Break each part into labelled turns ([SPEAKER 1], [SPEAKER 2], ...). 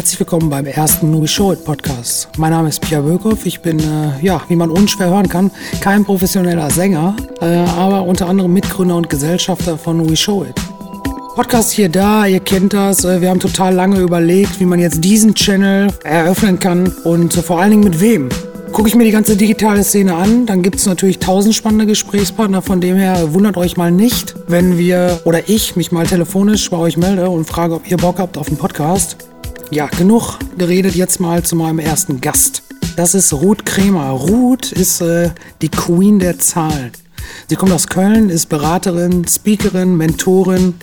[SPEAKER 1] herzlich willkommen beim ersten We Show It Podcast. Mein Name ist Pierre Wökow. Ich bin, äh, ja, wie man unschwer hören kann, kein professioneller Sänger, äh, aber unter anderem Mitgründer und Gesellschafter von We Show It. Podcast hier da, ihr kennt das. Äh, wir haben total lange überlegt, wie man jetzt diesen Channel eröffnen kann und vor allen Dingen mit wem. Gucke ich mir die ganze digitale Szene an, dann gibt es natürlich tausend spannende Gesprächspartner. Von dem her wundert euch mal nicht, wenn wir oder ich mich mal telefonisch bei euch melde und frage, ob ihr Bock habt auf einen Podcast. Ja, genug geredet jetzt mal zu meinem ersten Gast. Das ist Ruth Kremer. Ruth ist äh, die Queen der Zahlen. Sie kommt aus Köln, ist Beraterin, Speakerin, Mentorin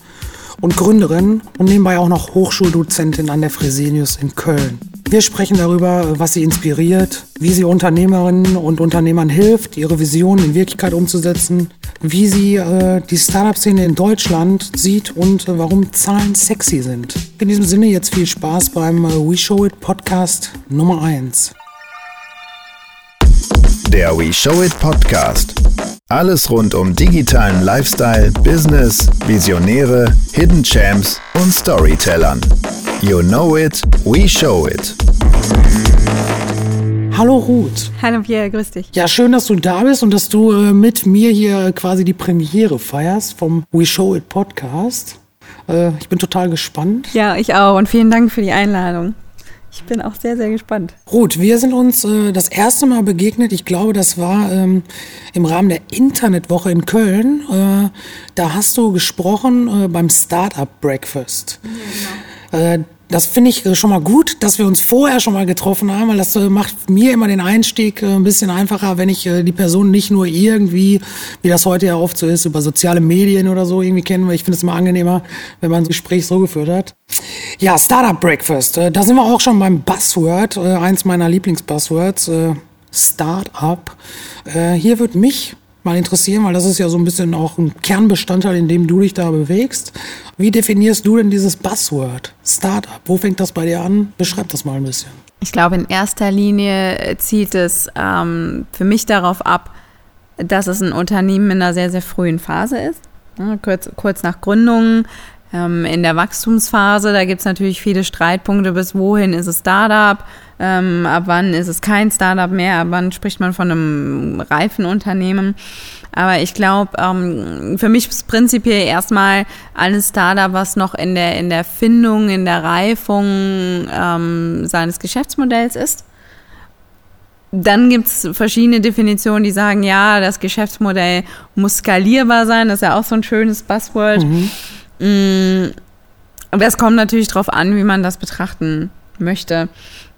[SPEAKER 1] und Gründerin und nebenbei auch noch Hochschuldozentin an der Fresenius in Köln. Wir sprechen darüber, was sie inspiriert, wie sie Unternehmerinnen und Unternehmern hilft, ihre Visionen in Wirklichkeit umzusetzen, wie sie äh, die Startup-Szene in Deutschland sieht und äh, warum Zahlen sexy sind. In diesem Sinne jetzt viel Spaß beim äh, We Show It Podcast Nummer 1.
[SPEAKER 2] Der We Show It Podcast. Alles rund um digitalen Lifestyle, Business, Visionäre, Hidden Champs und Storytellern. You know it, we show it.
[SPEAKER 1] Hallo Ruth.
[SPEAKER 3] Hallo Pierre, grüß dich.
[SPEAKER 1] Ja, schön, dass du da bist und dass du äh, mit mir hier quasi die Premiere feierst vom We Show It Podcast. Äh, ich bin total gespannt.
[SPEAKER 3] Ja, ich auch und vielen Dank für die Einladung. Ich bin auch sehr, sehr gespannt.
[SPEAKER 1] Ruth, wir sind uns äh, das erste Mal begegnet. Ich glaube, das war ähm, im Rahmen der Internetwoche in Köln. Äh, da hast du gesprochen äh, beim Startup Breakfast. Ja, genau. Äh, das finde ich äh, schon mal gut, dass wir uns vorher schon mal getroffen haben, weil das äh, macht mir immer den Einstieg ein bisschen einfacher, wenn ich die Person nicht nur irgendwie, wie das heute ja oft so ist, über soziale Medien oder so irgendwie kennen, weil ich finde es immer angenehmer, wenn man ein Gespräch so geführt hat. Ja, Startup Breakfast, da sind wir auch schon beim Buzzword, eins meiner Lieblingsbuzzwords, Startup. Hier wird mich mal interessieren, weil das ist ja so ein bisschen auch ein Kernbestandteil, in dem du dich da bewegst. Wie definierst du denn dieses Buzzword Startup? Wo fängt das bei dir an? Beschreib das mal ein bisschen.
[SPEAKER 3] Ich glaube, in erster Linie zielt es ähm, für mich darauf ab, dass es ein Unternehmen in einer sehr, sehr frühen Phase ist. Ja, kurz, kurz nach Gründung, ähm, in der Wachstumsphase, da gibt es natürlich viele Streitpunkte, bis wohin ist es Startup, ähm, ab wann ist es kein Startup mehr, ab wann spricht man von einem reifen Unternehmen. Aber ich glaube, ähm, für mich ist prinzipiell erstmal ein Startup, was noch in der, in der Findung, in der Reifung ähm, seines Geschäftsmodells ist. Dann gibt es verschiedene Definitionen, die sagen, ja, das Geschäftsmodell muss skalierbar sein. Das ist ja auch so ein schönes Buzzword. Mhm. Mm, das kommt natürlich darauf an, wie man das betrachten möchte.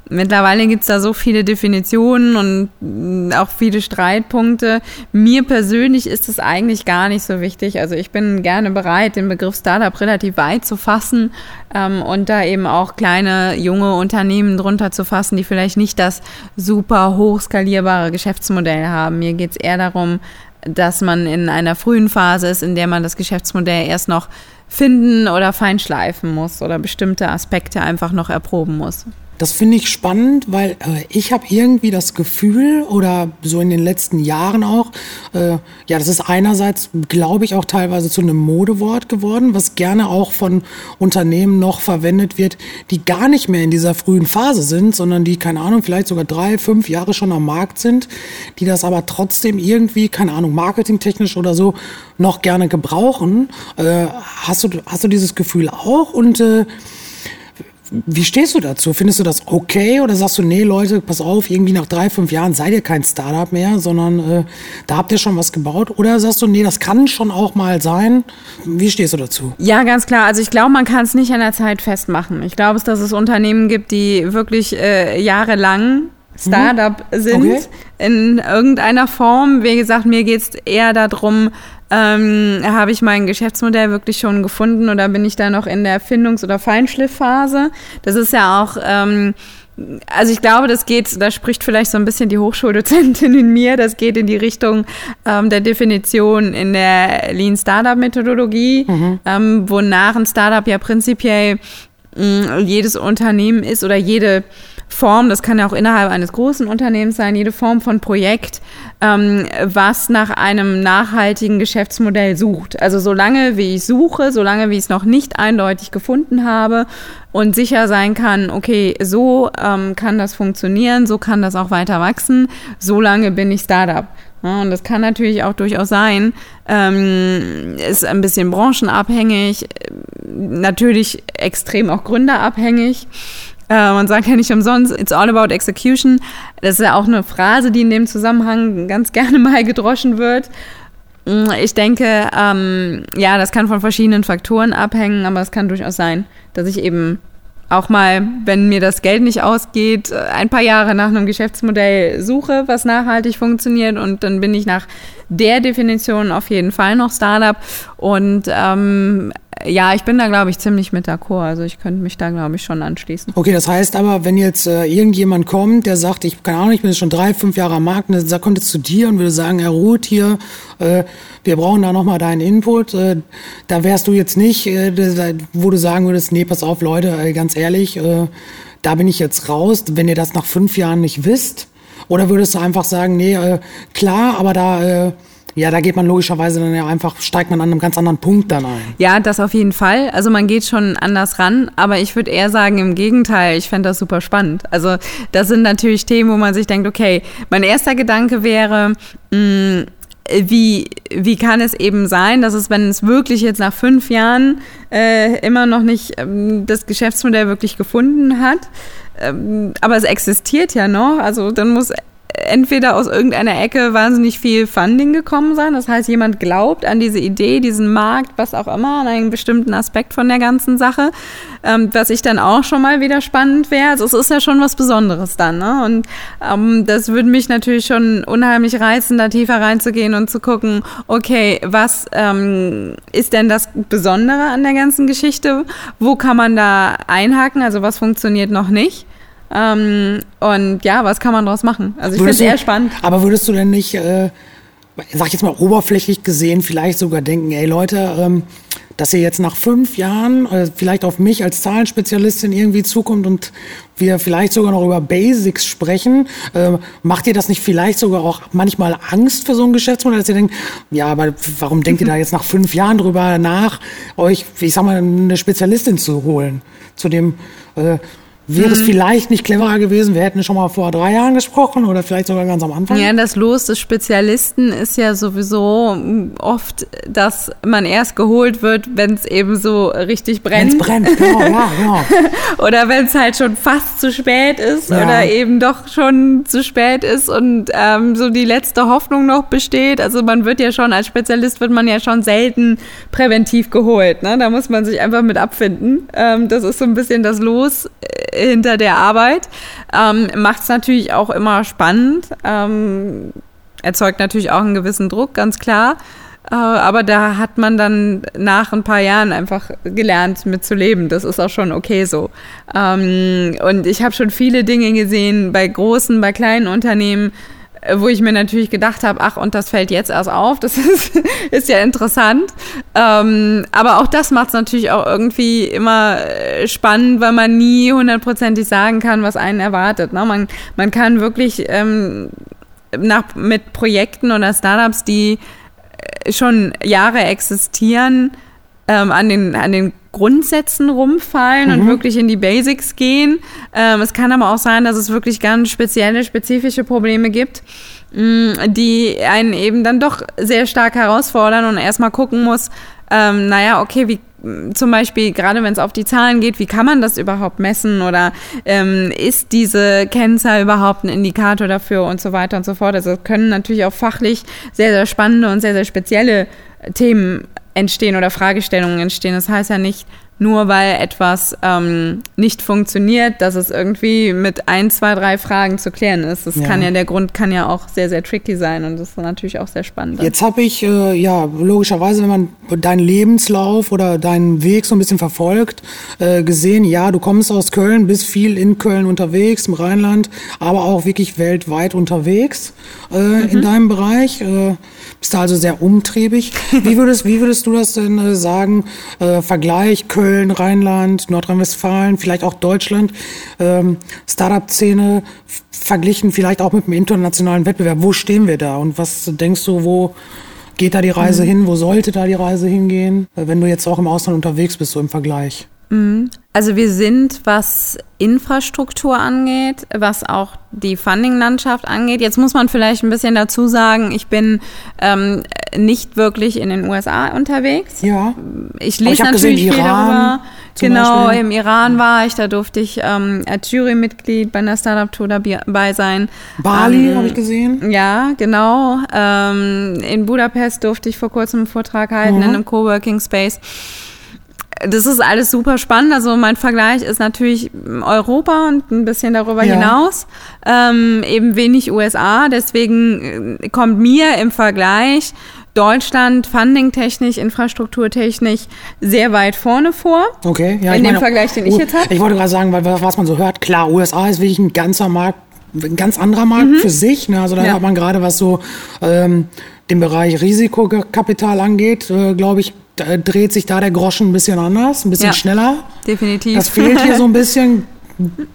[SPEAKER 3] Mittlerweile gibt es da so viele Definitionen und mm, auch viele Streitpunkte. Mir persönlich ist es eigentlich gar nicht so wichtig. Also ich bin gerne bereit, den Begriff Startup relativ weit zu fassen ähm, und da eben auch kleine, junge Unternehmen drunter zu fassen, die vielleicht nicht das super hochskalierbare Geschäftsmodell haben. Mir geht es eher darum, dass man in einer frühen Phase ist, in der man das Geschäftsmodell erst noch finden oder feinschleifen muss oder bestimmte Aspekte einfach noch erproben muss.
[SPEAKER 1] Das finde ich spannend, weil äh, ich habe irgendwie das Gefühl oder so in den letzten Jahren auch, äh, ja, das ist einerseits, glaube ich, auch teilweise zu einem Modewort geworden, was gerne auch von Unternehmen noch verwendet wird, die gar nicht mehr in dieser frühen Phase sind, sondern die, keine Ahnung, vielleicht sogar drei, fünf Jahre schon am Markt sind, die das aber trotzdem irgendwie, keine Ahnung, marketingtechnisch oder so noch gerne gebrauchen. Äh, hast, du, hast du dieses Gefühl auch? Und äh, wie stehst du dazu? Findest du das okay oder sagst du, nee, Leute, pass auf, irgendwie nach drei, fünf Jahren seid ihr kein Startup mehr, sondern äh, da habt ihr schon was gebaut? Oder sagst du, nee, das kann schon auch mal sein? Wie stehst du dazu?
[SPEAKER 3] Ja, ganz klar. Also ich glaube, man kann es nicht an der Zeit festmachen. Ich glaube, dass es Unternehmen gibt, die wirklich äh, jahrelang Startup mhm. sind okay. in irgendeiner Form. Wie gesagt, mir geht es eher darum, ähm, habe ich mein Geschäftsmodell wirklich schon gefunden oder bin ich da noch in der Findungs- oder Feinschliffphase? Das ist ja auch, ähm, also ich glaube, das geht, da spricht vielleicht so ein bisschen die Hochschuldozentin in mir, das geht in die Richtung ähm, der Definition in der Lean Startup Methodologie, mhm. ähm, wonach ein Startup ja prinzipiell mh, jedes Unternehmen ist oder jede Form, das kann ja auch innerhalb eines großen Unternehmens sein, jede Form von Projekt, ähm, was nach einem nachhaltigen Geschäftsmodell sucht. Also solange wie ich suche, solange wie ich es noch nicht eindeutig gefunden habe und sicher sein kann, okay, so ähm, kann das funktionieren, so kann das auch weiter wachsen, solange bin ich Startup. Ja, und das kann natürlich auch durchaus sein, ähm, ist ein bisschen branchenabhängig, natürlich extrem auch gründerabhängig. Äh, man sagt ja nicht umsonst, it's all about execution. Das ist ja auch eine Phrase, die in dem Zusammenhang ganz gerne mal gedroschen wird. Mm, ich denke, ähm, ja, das kann von verschiedenen Faktoren abhängen, aber es kann durchaus sein, dass ich eben auch mal, wenn mir das Geld nicht ausgeht, ein paar Jahre nach einem Geschäftsmodell suche, was nachhaltig funktioniert und dann bin ich nach der Definition auf jeden Fall noch Startup und ähm, ja, ich bin da, glaube ich, ziemlich mit d'accord. Also ich könnte mich da, glaube ich, schon anschließen.
[SPEAKER 1] Okay, das heißt aber, wenn jetzt äh, irgendjemand kommt, der sagt, ich keine Ahnung, ich bin jetzt schon drei, fünf Jahre am Markt, und der kommt jetzt zu dir und würde sagen, Herr Ruth hier, äh, wir brauchen da nochmal deinen Input. Äh, da wärst du jetzt nicht, äh, wo du sagen würdest, nee, pass auf, Leute, äh, ganz ehrlich, äh, da bin ich jetzt raus, wenn ihr das nach fünf Jahren nicht wisst. Oder würdest du einfach sagen, nee, äh, klar, aber da äh, ja, da geht man logischerweise dann ja einfach, steigt man an einem ganz anderen Punkt dann ein.
[SPEAKER 3] Ja, das auf jeden Fall. Also man geht schon anders ran, aber ich würde eher sagen, im Gegenteil, ich fände das super spannend. Also das sind natürlich Themen, wo man sich denkt, okay, mein erster Gedanke wäre, mh, mm, wie, wie kann es eben sein, dass es, wenn es wirklich jetzt nach fünf Jahren äh, immer noch nicht ähm, das Geschäftsmodell wirklich gefunden hat, ähm, aber es existiert ja noch, also dann muss entweder aus irgendeiner Ecke wahnsinnig viel Funding gekommen sein. Das heißt, jemand glaubt an diese Idee, diesen Markt, was auch immer, an einen bestimmten Aspekt von der ganzen Sache, ähm, was ich dann auch schon mal wieder spannend wäre. Also es ist ja schon was Besonderes dann. Ne? Und ähm, das würde mich natürlich schon unheimlich reizen, da tiefer reinzugehen und zu gucken, okay, was ähm, ist denn das Besondere an der ganzen Geschichte? Wo kann man da einhaken? Also was funktioniert noch nicht? Ähm, und ja, was kann man daraus machen? Also ich finde es sehr spannend.
[SPEAKER 1] Aber würdest du denn nicht, äh, sag ich jetzt mal oberflächlich gesehen, vielleicht sogar denken, ey Leute, ähm, dass ihr jetzt nach fünf Jahren äh, vielleicht auf mich als Zahlenspezialistin irgendwie zukommt und wir vielleicht sogar noch über Basics sprechen, äh, macht ihr das nicht vielleicht sogar auch manchmal Angst für so ein Geschäftsmodell, dass ihr denkt, ja, aber warum denkt ihr da jetzt nach fünf Jahren drüber nach, euch, ich sag mal, eine Spezialistin zu holen, zu dem äh, Wäre es mhm. vielleicht nicht cleverer gewesen, wir hätten schon mal vor drei Jahren gesprochen oder vielleicht sogar ganz am Anfang?
[SPEAKER 3] Ja, das Los des Spezialisten ist ja sowieso oft, dass man erst geholt wird, wenn es eben so richtig brennt. Wenn es
[SPEAKER 1] brennt, genau, ja, genau.
[SPEAKER 3] oder wenn es halt schon fast zu spät ist ja. oder eben doch schon zu spät ist und ähm, so die letzte Hoffnung noch besteht. Also man wird ja schon, als Spezialist wird man ja schon selten präventiv geholt. Ne? Da muss man sich einfach mit abfinden. Ähm, das ist so ein bisschen das Los hinter der Arbeit. Ähm, Macht es natürlich auch immer spannend. Ähm, erzeugt natürlich auch einen gewissen Druck, ganz klar. Äh, aber da hat man dann nach ein paar Jahren einfach gelernt, mitzuleben. Das ist auch schon okay so. Ähm, und ich habe schon viele Dinge gesehen bei großen, bei kleinen Unternehmen, wo ich mir natürlich gedacht habe, ach, und das fällt jetzt erst auf, das ist, ist ja interessant. Ähm, aber auch das macht es natürlich auch irgendwie immer äh, spannend, weil man nie hundertprozentig sagen kann, was einen erwartet. Ne? Man, man kann wirklich ähm, nach, mit Projekten oder Startups, die äh, schon Jahre existieren, ähm, an, den, an den Grundsätzen rumfallen mhm. und wirklich in die Basics gehen. Ähm, es kann aber auch sein, dass es wirklich ganz spezielle, spezifische Probleme gibt, mh, mm, die einen eben dann doch sehr stark herausfordern und erstmal gucken muss, ähm, naja, okay, wie zum Beispiel, gerade wenn es auf die Zahlen geht, wie kann man das überhaupt messen oder ähm, ist diese Kennzahl überhaupt ein Indikator dafür und so weiter und so fort. Also können natürlich auch fachlich sehr, sehr spannende und sehr, sehr spezielle Themen entstehen oder Fragestellungen entstehen. Das heißt ja nicht, nur weil etwas ähm, nicht funktioniert, dass es irgendwie mit ein, zwei, drei Fragen zu klären ist. Das ja. kann ja, der Grund kann ja auch sehr, sehr tricky sein und das ist natürlich auch sehr spannend.
[SPEAKER 1] Jetzt habe ich, äh, ja, logischerweise, wenn man deinen Lebenslauf oder deinen Weg so ein bisschen verfolgt, äh, gesehen, ja, du kommst aus Köln, bist viel in Köln unterwegs, im Rheinland, aber auch wirklich weltweit unterwegs äh, mhm. in deinem Bereich. Äh, bist du also sehr umtriebig. Wie würdest, wie würdest du das denn äh, sagen? Äh, Vergleich Köln Köln, Rheinland, Nordrhein-Westfalen, vielleicht auch Deutschland, ähm, Startup-Szene verglichen vielleicht auch mit dem internationalen Wettbewerb. Wo stehen wir da und was denkst du, wo geht da die Reise mhm. hin? Wo sollte da die Reise hingehen, wenn du jetzt auch im Ausland unterwegs bist, so im Vergleich?
[SPEAKER 3] Mhm. Also wir sind, was Infrastruktur angeht, was auch die Funding-Landschaft angeht. Jetzt muss man vielleicht ein bisschen dazu sagen, ich bin ähm, nicht wirklich in den USA unterwegs.
[SPEAKER 1] Ja.
[SPEAKER 3] Ich lese natürlich gesehen, viel Iran, darüber. Genau, Beispiel. im Iran war ich, da durfte ich ähm, als Jurymitglied bei einer Startup-Tour dabei sein.
[SPEAKER 1] Bali ähm, habe ich gesehen.
[SPEAKER 3] Ja, genau. Ähm, in Budapest durfte ich vor kurzem einen Vortrag halten mhm. in einem Coworking Space das ist alles super spannend. Also mein Vergleich ist natürlich Europa und ein bisschen darüber ja. hinaus. Ähm, eben wenig USA. Deswegen äh, kommt mir im Vergleich Deutschland fundingtechnisch, infrastrukturtechnisch sehr weit vorne vor.
[SPEAKER 1] Okay, ja.
[SPEAKER 3] In dem meine, Vergleich, den ich jetzt habe.
[SPEAKER 1] Ich wollte gerade sagen, weil was man so hört, klar, USA ist wirklich ein ganzer Markt, ein ganz anderer Markt mhm. für sich. Ne? Also da ja. hat man gerade, was so ähm, den Bereich Risikokapital angeht, äh, glaube ich, dreht sich da der Groschen ein bisschen anders, ein bisschen ja, schneller.
[SPEAKER 3] Definitiv.
[SPEAKER 1] Das fehlt hier so ein bisschen,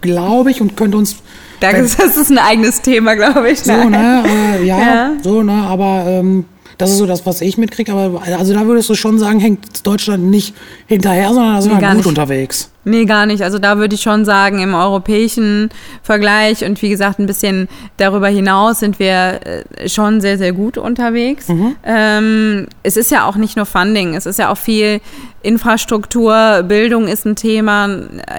[SPEAKER 1] glaube ich, und könnte uns.
[SPEAKER 3] Das ist ein eigenes Thema, glaube ich.
[SPEAKER 1] So, ne? Äh, ja, ja, so, ne? Aber ähm, das ist so das, was ich mitkriege. Aber also da würdest du schon sagen, hängt Deutschland nicht hinterher, sondern da sind nee, wir gut nicht. unterwegs.
[SPEAKER 3] Nee, gar nicht. Also da würde ich schon sagen, im europäischen Vergleich und wie gesagt, ein bisschen darüber hinaus sind wir äh, schon sehr, sehr gut unterwegs. Mhm. Ähm, es ist ja auch nicht nur Funding, es ist ja auch viel Infrastruktur, Bildung ist ein Thema.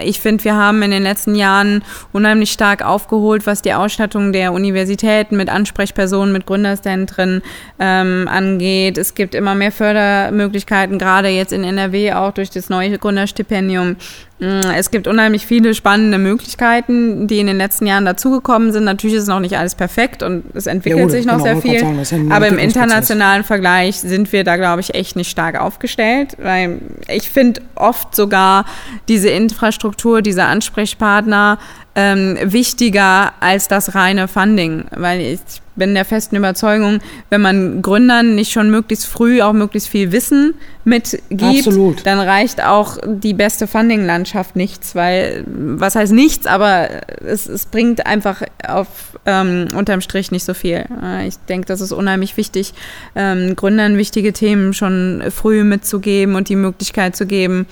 [SPEAKER 3] Ich finde, wir haben in den letzten Jahren unheimlich stark aufgeholt, was die Ausstattung der Universitäten mit Ansprechpersonen, mit Gründerzentren ähm, angeht. Es gibt immer mehr Fördermöglichkeiten, gerade jetzt in NRW auch durch das neue Gründerstipendium. Mm, es gibt unheimlich viele spannende Möglichkeiten, die in den letzten Jahren dazugekommen sind. Natürlich ist noch nicht alles perfekt und es entwickelt ja, sich noch genau, sehr viel. Sagen, aber im internationalen Vergleich sind wir da, glaube ich, echt nicht stark aufgestellt. Weil ich finde oft sogar diese Infrastruktur, diese Ansprechpartner ähm, wichtiger als das reine Funding. Weil ich bin der festen Überzeugung, wenn man Gründern nicht schon möglichst früh auch möglichst viel Wissen mitgibt, Absolut. dann reicht auch die beste Funding-Landschaft nichts, weil, was heißt nichts, aber es, es bringt einfach auf ähm, unterm Strich nicht so viel. Ich denke, das ist unheimlich wichtig, ähm, Gründern wichtige Themen schon früh mitzugeben und die Möglichkeit zu geben,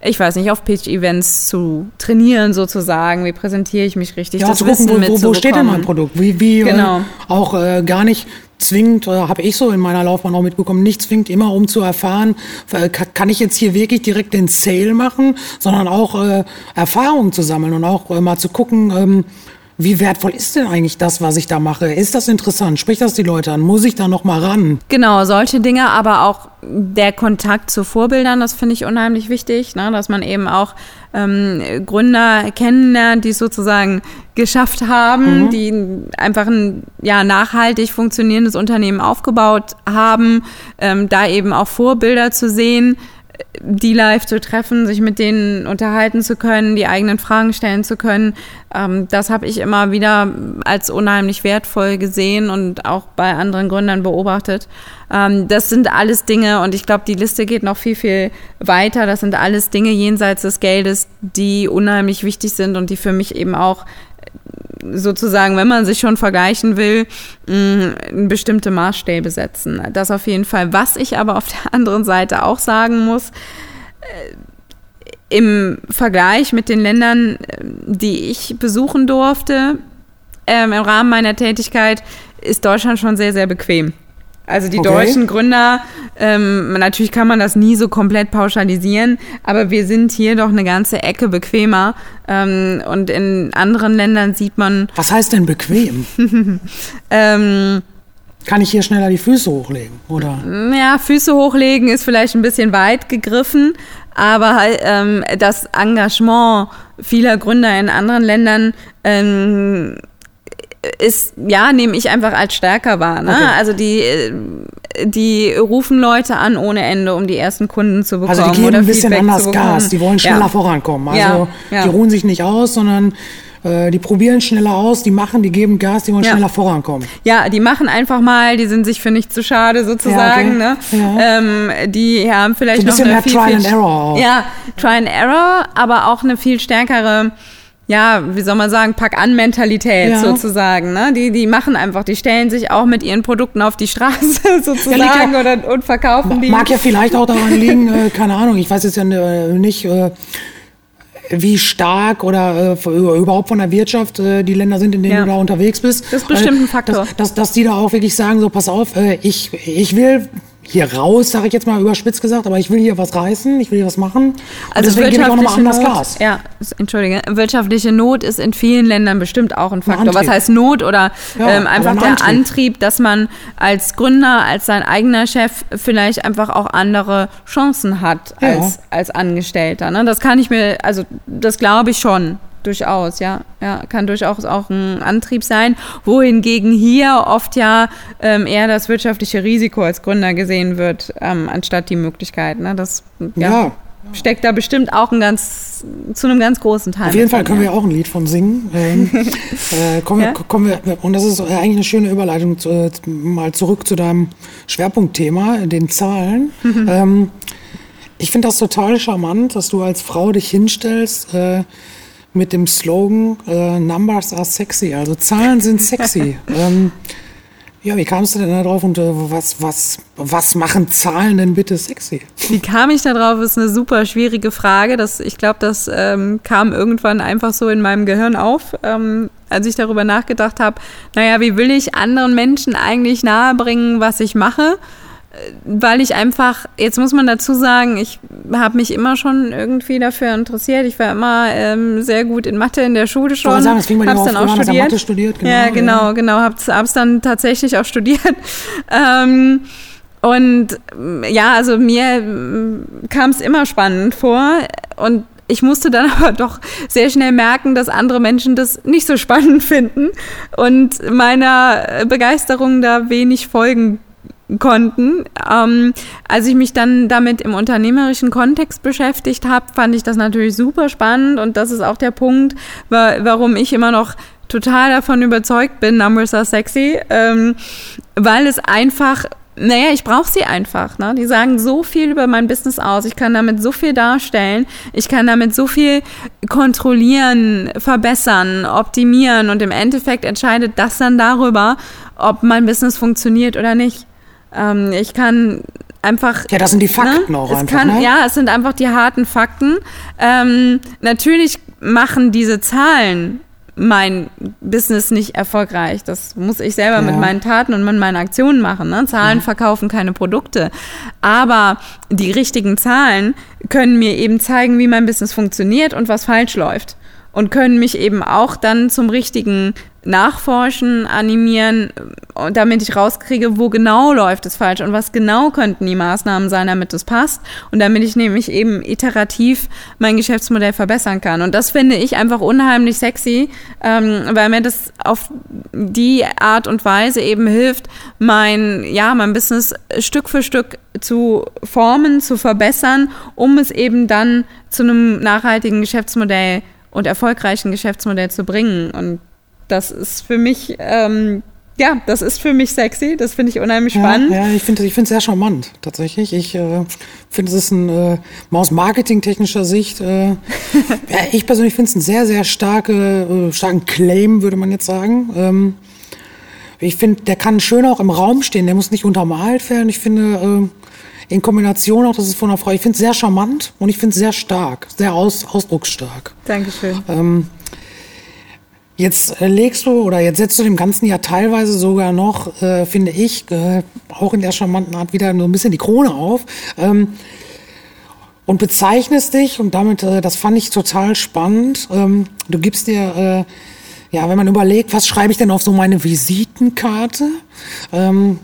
[SPEAKER 3] ich weiß nicht, auf Pitch-Events zu trainieren sozusagen. Wie präsentiere ich mich richtig?
[SPEAKER 1] Ja, das zu gucken, wo, wo, wo steht denn mein Produkt? Wie, wie äh, genau. äh, auch äh, gar nicht zwingend, äh, habe ich so in meiner Laufbahn auch mitbekommen, nicht zwingend immer, um zu erfahren, äh, kann ich jetzt hier wirklich direkt den Sale machen, sondern auch äh, Erfahrungen zu sammeln und auch äh, mal zu gucken, ähm, wie wertvoll ist denn eigentlich das, was ich da mache? Ist das interessant? Spricht das die Leute an? Muss ich da noch mal ran?
[SPEAKER 3] Genau, solche Dinge, aber auch der Kontakt zu Vorbildern, das finde ich unheimlich wichtig, ne? dass man eben auch ähm, Gründer kennenlernt, die es sozusagen geschafft haben, mhm. die einfach ein ja, nachhaltig funktionierendes Unternehmen aufgebaut haben, ähm, da eben auch Vorbilder zu sehen, die live zu treffen, sich mit denen unterhalten zu können, die eigenen Fragen stellen zu können. Ähm, das habe ich immer wieder als unheimlich wertvoll gesehen und auch bei anderen Gründern beobachtet. Ähm, das sind alles Dinge und ich glaube, die Liste geht noch viel, viel weiter. Das sind alles Dinge jenseits des Geldes, die unheimlich wichtig sind und die für mich eben auch sozusagen, wenn man sich schon vergleichen will, mm, bestimmte Maßstäbe setzen. Das auf jeden Fall. Was ich aber auf der anderen Seite auch sagen muss, äh, im Vergleich mit den Ländern, äh, die ich besuchen durfte, ähm, im Rahmen meiner Tätigkeit, ist Deutschland schon sehr, sehr bequem. Also die okay. deutschen Gründer, ähm, natürlich kann man das nie so komplett pauschalisieren, aber wir sind hier doch eine ganze Ecke bequemer. Ähm, und in anderen Ländern sieht man.
[SPEAKER 1] Was heißt denn bequem? ähm, kann ich hier schneller die Füße hochlegen, oder?
[SPEAKER 3] Ja, Füße hochlegen ist vielleicht ein bisschen weit gegriffen, aber ähm, das Engagement vieler Gründer in anderen Ländern ähm, ist, ja, nehme ich einfach als stärker wahr. Ne? Okay. Also die, die rufen Leute an ohne Ende, um die ersten Kunden zu bekommen.
[SPEAKER 1] Also die geben ein bisschen Feedback anders Gas, die wollen schneller ja. vorankommen. Also ja, die ruhen sich nicht aus, sondern äh, die probieren schneller aus, die machen, die geben Gas, die wollen
[SPEAKER 3] Ja.
[SPEAKER 1] schneller vorankommen.
[SPEAKER 3] Ja, die machen einfach mal, die sind sich für nichts zu schade sozusagen.
[SPEAKER 1] Ja,
[SPEAKER 3] ne?
[SPEAKER 1] okay. Ja.
[SPEAKER 3] Ähm, die haben vielleicht
[SPEAKER 1] So ein
[SPEAKER 3] noch
[SPEAKER 1] bisschen
[SPEAKER 3] eine
[SPEAKER 1] mehr
[SPEAKER 3] viel,
[SPEAKER 1] Trial and Error auch.
[SPEAKER 3] Ja, Try and Error, aber auch eine viel stärkere, ja, wie soll man sagen, Pack-an-Mentalität
[SPEAKER 1] Ja.
[SPEAKER 3] sozusagen. Ne? Die, die machen einfach, die stellen sich auch mit ihren Produkten auf die Straße sozusagen
[SPEAKER 1] ja-
[SPEAKER 3] oder, und verkaufen die.
[SPEAKER 1] Mag ja vielleicht auch daran liegen, äh, keine Ahnung, ich weiß jetzt ja äh, nicht, äh, wie stark oder äh, überhaupt von der Wirtschaft äh, die Länder sind, in denen
[SPEAKER 3] Ja.
[SPEAKER 1] du da unterwegs bist.
[SPEAKER 3] Das ist bestimmt
[SPEAKER 1] Äh,
[SPEAKER 3] ein Faktor.
[SPEAKER 1] Dass, dass, dass die da auch wirklich sagen, so pass auf, äh, ich, ich will hier raus, sage ich jetzt mal überspitzt gesagt, aber ich will hier was reißen, ich will hier was machen.
[SPEAKER 3] Also
[SPEAKER 1] deswegen gebe ich auch nochmal
[SPEAKER 3] wirtschaftliche
[SPEAKER 1] anders
[SPEAKER 3] Not,
[SPEAKER 1] Gas.
[SPEAKER 3] ja, entschuldige, wirtschaftliche Not ist in vielen Ländern bestimmt auch ein Faktor. Was
[SPEAKER 1] Antrieb.
[SPEAKER 3] heißt Not oder
[SPEAKER 1] Ja,
[SPEAKER 3] ähm, einfach
[SPEAKER 1] ein
[SPEAKER 3] der
[SPEAKER 1] Antrieb.
[SPEAKER 3] Antrieb. dass man als Gründer, als sein eigener Chef vielleicht einfach auch andere Chancen hat
[SPEAKER 1] Ja.
[SPEAKER 3] als, als Angestellter. Ne? Das kann ich mir, also das glaube ich schon. Durchaus, ja. ja. Kann durchaus auch ein Antrieb sein. Wohingegen hier oft ja ähm, eher das wirtschaftliche Risiko als Gründer gesehen wird, ähm, anstatt die Möglichkeit. Ne? Das ja,
[SPEAKER 1] Ja.
[SPEAKER 3] steckt da bestimmt auch ein ganz, zu einem ganz großen Teil.
[SPEAKER 1] Auf jeden Fall können wir
[SPEAKER 3] ja.
[SPEAKER 1] auch ein Lied von singen. Ähm, äh, kommen, wir, kommen wir, und das ist eigentlich eine schöne Überleitung zu, äh, mal zurück zu deinem Schwerpunktthema, den Zahlen. ähm, ich finde das total charmant, dass du als Frau dich hinstellst äh, mit dem Slogan äh, Numbers are sexy, also Zahlen sind sexy. ähm, ja, wie kamst du denn da drauf und äh, was, was, was machen Zahlen denn bitte sexy?
[SPEAKER 3] Wie kam ich da drauf, ist eine super schwierige Frage. Das, ich glaube, das ähm, kam irgendwann einfach so in meinem Gehirn auf, ähm, als ich darüber nachgedacht habe, naja, wie will ich anderen Menschen eigentlich nahebringen, was ich mache? Äh, Weil ich einfach, jetzt muss man dazu sagen, ich habe mich immer schon irgendwie dafür interessiert. Ich war immer ähm, sehr gut in Mathe in der Schule schon.
[SPEAKER 1] wollte sagen, das fing dir
[SPEAKER 3] Hab's dann auch
[SPEAKER 1] er
[SPEAKER 3] studiert.
[SPEAKER 1] Mathe studiert, genau,
[SPEAKER 3] ja,
[SPEAKER 1] ja.
[SPEAKER 3] genau, genau. Hab's, hab's dann tatsächlich auch studiert. ähm, und ja, also mir kam es immer spannend vor und ich musste dann aber doch sehr schnell merken, dass andere Menschen das nicht so spannend finden und meiner Begeisterung da wenig folgen konnten. Ähm, als ich mich dann damit im unternehmerischen Kontext beschäftigt habe, fand ich das natürlich super spannend und das ist auch der Punkt, wa warum ich immer noch total davon überzeugt bin, Numbers are sexy, ähm, weil es einfach naja, ich brauche sie einfach. Ne? Die sagen so viel über mein Business aus. Ich kann damit so viel darstellen. Ich kann damit so viel kontrollieren, verbessern, optimieren. Und im Endeffekt entscheidet das dann darüber, ob mein Business funktioniert oder nicht. Ähm, ich kann einfach.
[SPEAKER 1] Ja, das sind die Fakten auch
[SPEAKER 3] es
[SPEAKER 1] einfach,
[SPEAKER 3] Kann,
[SPEAKER 1] ne?
[SPEAKER 3] Ja, es sind einfach die harten Fakten. Ähm, natürlich machen diese Zahlen mein Business nicht erfolgreich. Das muss ich selber
[SPEAKER 1] Ja.
[SPEAKER 3] mit meinen Taten und mit meinen Aktionen machen. Ne? Zahlen verkaufen keine Produkte. Aber die richtigen Zahlen können mir eben zeigen, wie mein Business funktioniert und was falsch läuft. Und können mich eben auch dann zum richtigen Nachforschen animieren, äh, damit ich rauskriege, wo genau läuft es falsch und was genau könnten die Maßnahmen sein, damit es passt und damit ich nämlich eben iterativ mein Geschäftsmodell verbessern kann. Und das finde ich einfach unheimlich sexy, ähm, weil mir das auf die Art und Weise eben hilft, mein, ja, mein Business Stück für Stück zu formen, zu verbessern, um es eben dann zu einem nachhaltigen Geschäftsmodell und erfolgreichen Geschäftsmodell zu bringen. Und das ist für mich, ähm, ja, das ist für mich sexy. Das finde ich unheimlich spannend.
[SPEAKER 1] Ja, ja ich finde es sehr charmant, tatsächlich. Ich äh, finde, es ist ein, äh, mal aus marketingtechnischer Sicht, äh, ja, ich persönlich finde es einen sehr, sehr starke, äh, starken Claim, würde man jetzt sagen. Ähm, ich finde, der kann schön auch im Raum stehen, der muss nicht untermalt werden. Ich finde, äh, in Kombination auch, das ist von einer Frau, ich finde es sehr charmant und ich finde es sehr stark, sehr aus, ausdrucksstark.
[SPEAKER 3] Dankeschön.
[SPEAKER 1] Ähm, Jetzt äh, legst du oder jetzt setzt du dem Ganzen ja teilweise sogar noch, äh, finde ich, äh, auch in der charmanten Art wieder so ein bisschen die Krone auf. Ähm, und bezeichnest dich, und damit, äh, das fand ich total spannend, ähm, du gibst dir, äh, ja, wenn man überlegt, was schreibe ich denn auf so meine Visitenkarte? Ähm,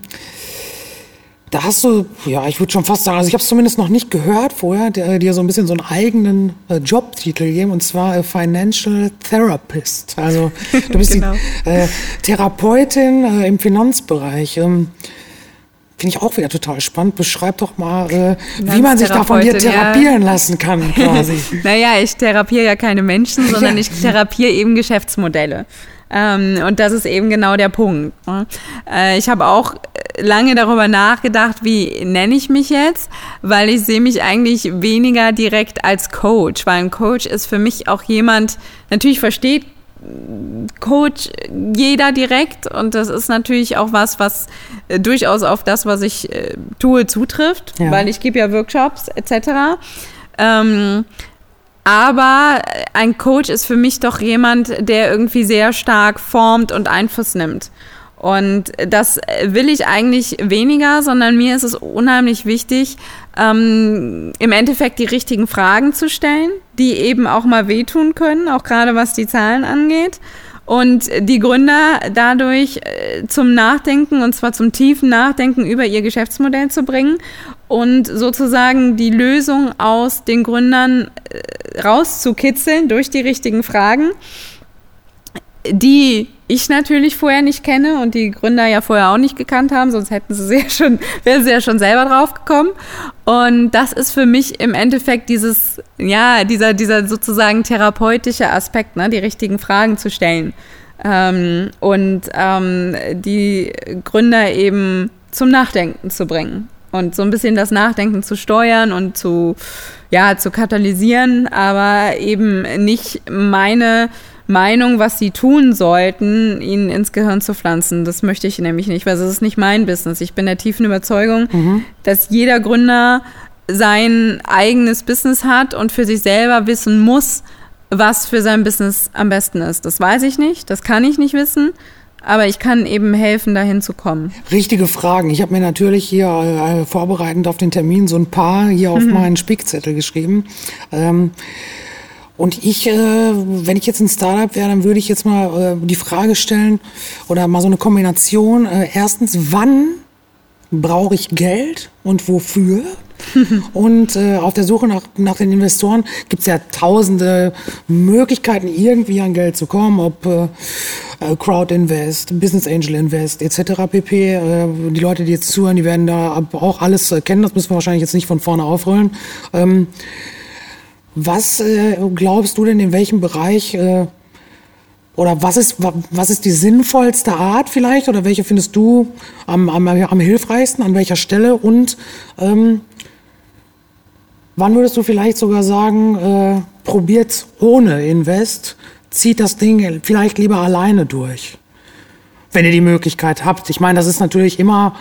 [SPEAKER 1] da hast du, ja, ich würde schon fast sagen, also ich habe es zumindest noch nicht gehört vorher, der, dir so ein bisschen so einen eigenen äh, Jobtitel geben, und zwar äh, Financial Therapist. Also du bist
[SPEAKER 3] Genau.
[SPEAKER 1] die äh, Therapeutin äh, im Finanzbereich. Ähm, Finde ich auch wieder total spannend. Beschreib doch mal, äh, wie man sich da von dir therapieren ja. lassen kann, quasi.
[SPEAKER 3] naja, ich therapiere ja keine Menschen, sondern ja. ich therapiere eben Geschäftsmodelle. Ähm, und das ist eben genau der Punkt. Ne? Äh, ich habe auch lange darüber nachgedacht, wie nenne ich mich jetzt, weil ich sehe mich eigentlich weniger direkt als Coach, weil ein Coach ist für mich auch jemand, natürlich versteht Coach jeder direkt und das ist natürlich auch was, was äh, durchaus auf das, was ich äh, tue, zutrifft, ja. weil ich gebe ja Workshops etc. Ähm, aber ein Coach ist für mich doch jemand, der irgendwie sehr stark formt und Einfluss nimmt. Und das will ich eigentlich weniger, sondern mir ist es unheimlich wichtig, ähm, im Endeffekt die richtigen Fragen zu stellen, die eben auch mal wehtun können, auch gerade was die Zahlen angeht. Und die Gründer dadurch äh, zum Nachdenken, und zwar zum tiefen Nachdenken über ihr Geschäftsmodell zu bringen und sozusagen die Lösung aus den Gründern äh, rauszukitzeln durch die richtigen Fragen, die ich natürlich vorher nicht kenne und die Gründer ja vorher auch nicht gekannt haben, sonst hätten sie ja schon, wären sie ja schon selber drauf gekommen. Und das ist für mich im Endeffekt dieses, ja, dieser, dieser sozusagen therapeutische Aspekt, ne, die richtigen Fragen zu stellen. Ähm, und ähm, die Gründer eben zum Nachdenken zu bringen und so ein bisschen das Nachdenken zu steuern und zu, ja, zu katalysieren, aber eben nicht meine Meinung, was sie tun sollten, ihnen ins Gehirn zu pflanzen. Das möchte ich nämlich nicht, weil es ist nicht mein Business. Ich bin der tiefen Überzeugung, mhm. dass jeder Gründer sein eigenes Business hat und für sich selber wissen muss, was für sein Business am besten ist. Das weiß ich nicht, das kann ich nicht wissen. Aber ich kann eben helfen, dahin zu kommen.
[SPEAKER 1] Richtige Fragen. Ich habe mir natürlich hier äh, vorbereitend auf den Termin so ein paar hier auf mhm. meinen Spickzettel geschrieben. Ähm, und ich, äh, wenn ich jetzt ein Startup wäre, dann würde ich jetzt mal äh, die Frage stellen oder mal so eine Kombination. Äh, erstens, wann brauche ich Geld und wofür? und äh, auf der Suche nach, nach den Investoren gibt es ja tausende Möglichkeiten, irgendwie an Geld zu kommen, ob äh, äh, Crowd Invest, Business Angel Invest etc. pp. Äh, die Leute, die jetzt zuhören, die werden da auch alles äh, kennen. Das müssen wir wahrscheinlich jetzt nicht von vorne aufrollen. Ähm, was äh, glaubst du denn, in welchem Bereich äh, oder was ist, was ist die sinnvollste Art vielleicht? Oder welche findest du am, am, am hilfreichsten, an welcher Stelle? Und ähm, wann würdest du vielleicht sogar sagen, äh, probiert ohne Invest, zieht das Ding vielleicht lieber alleine durch, wenn ihr die Möglichkeit habt. Ich meine, das ist natürlich immer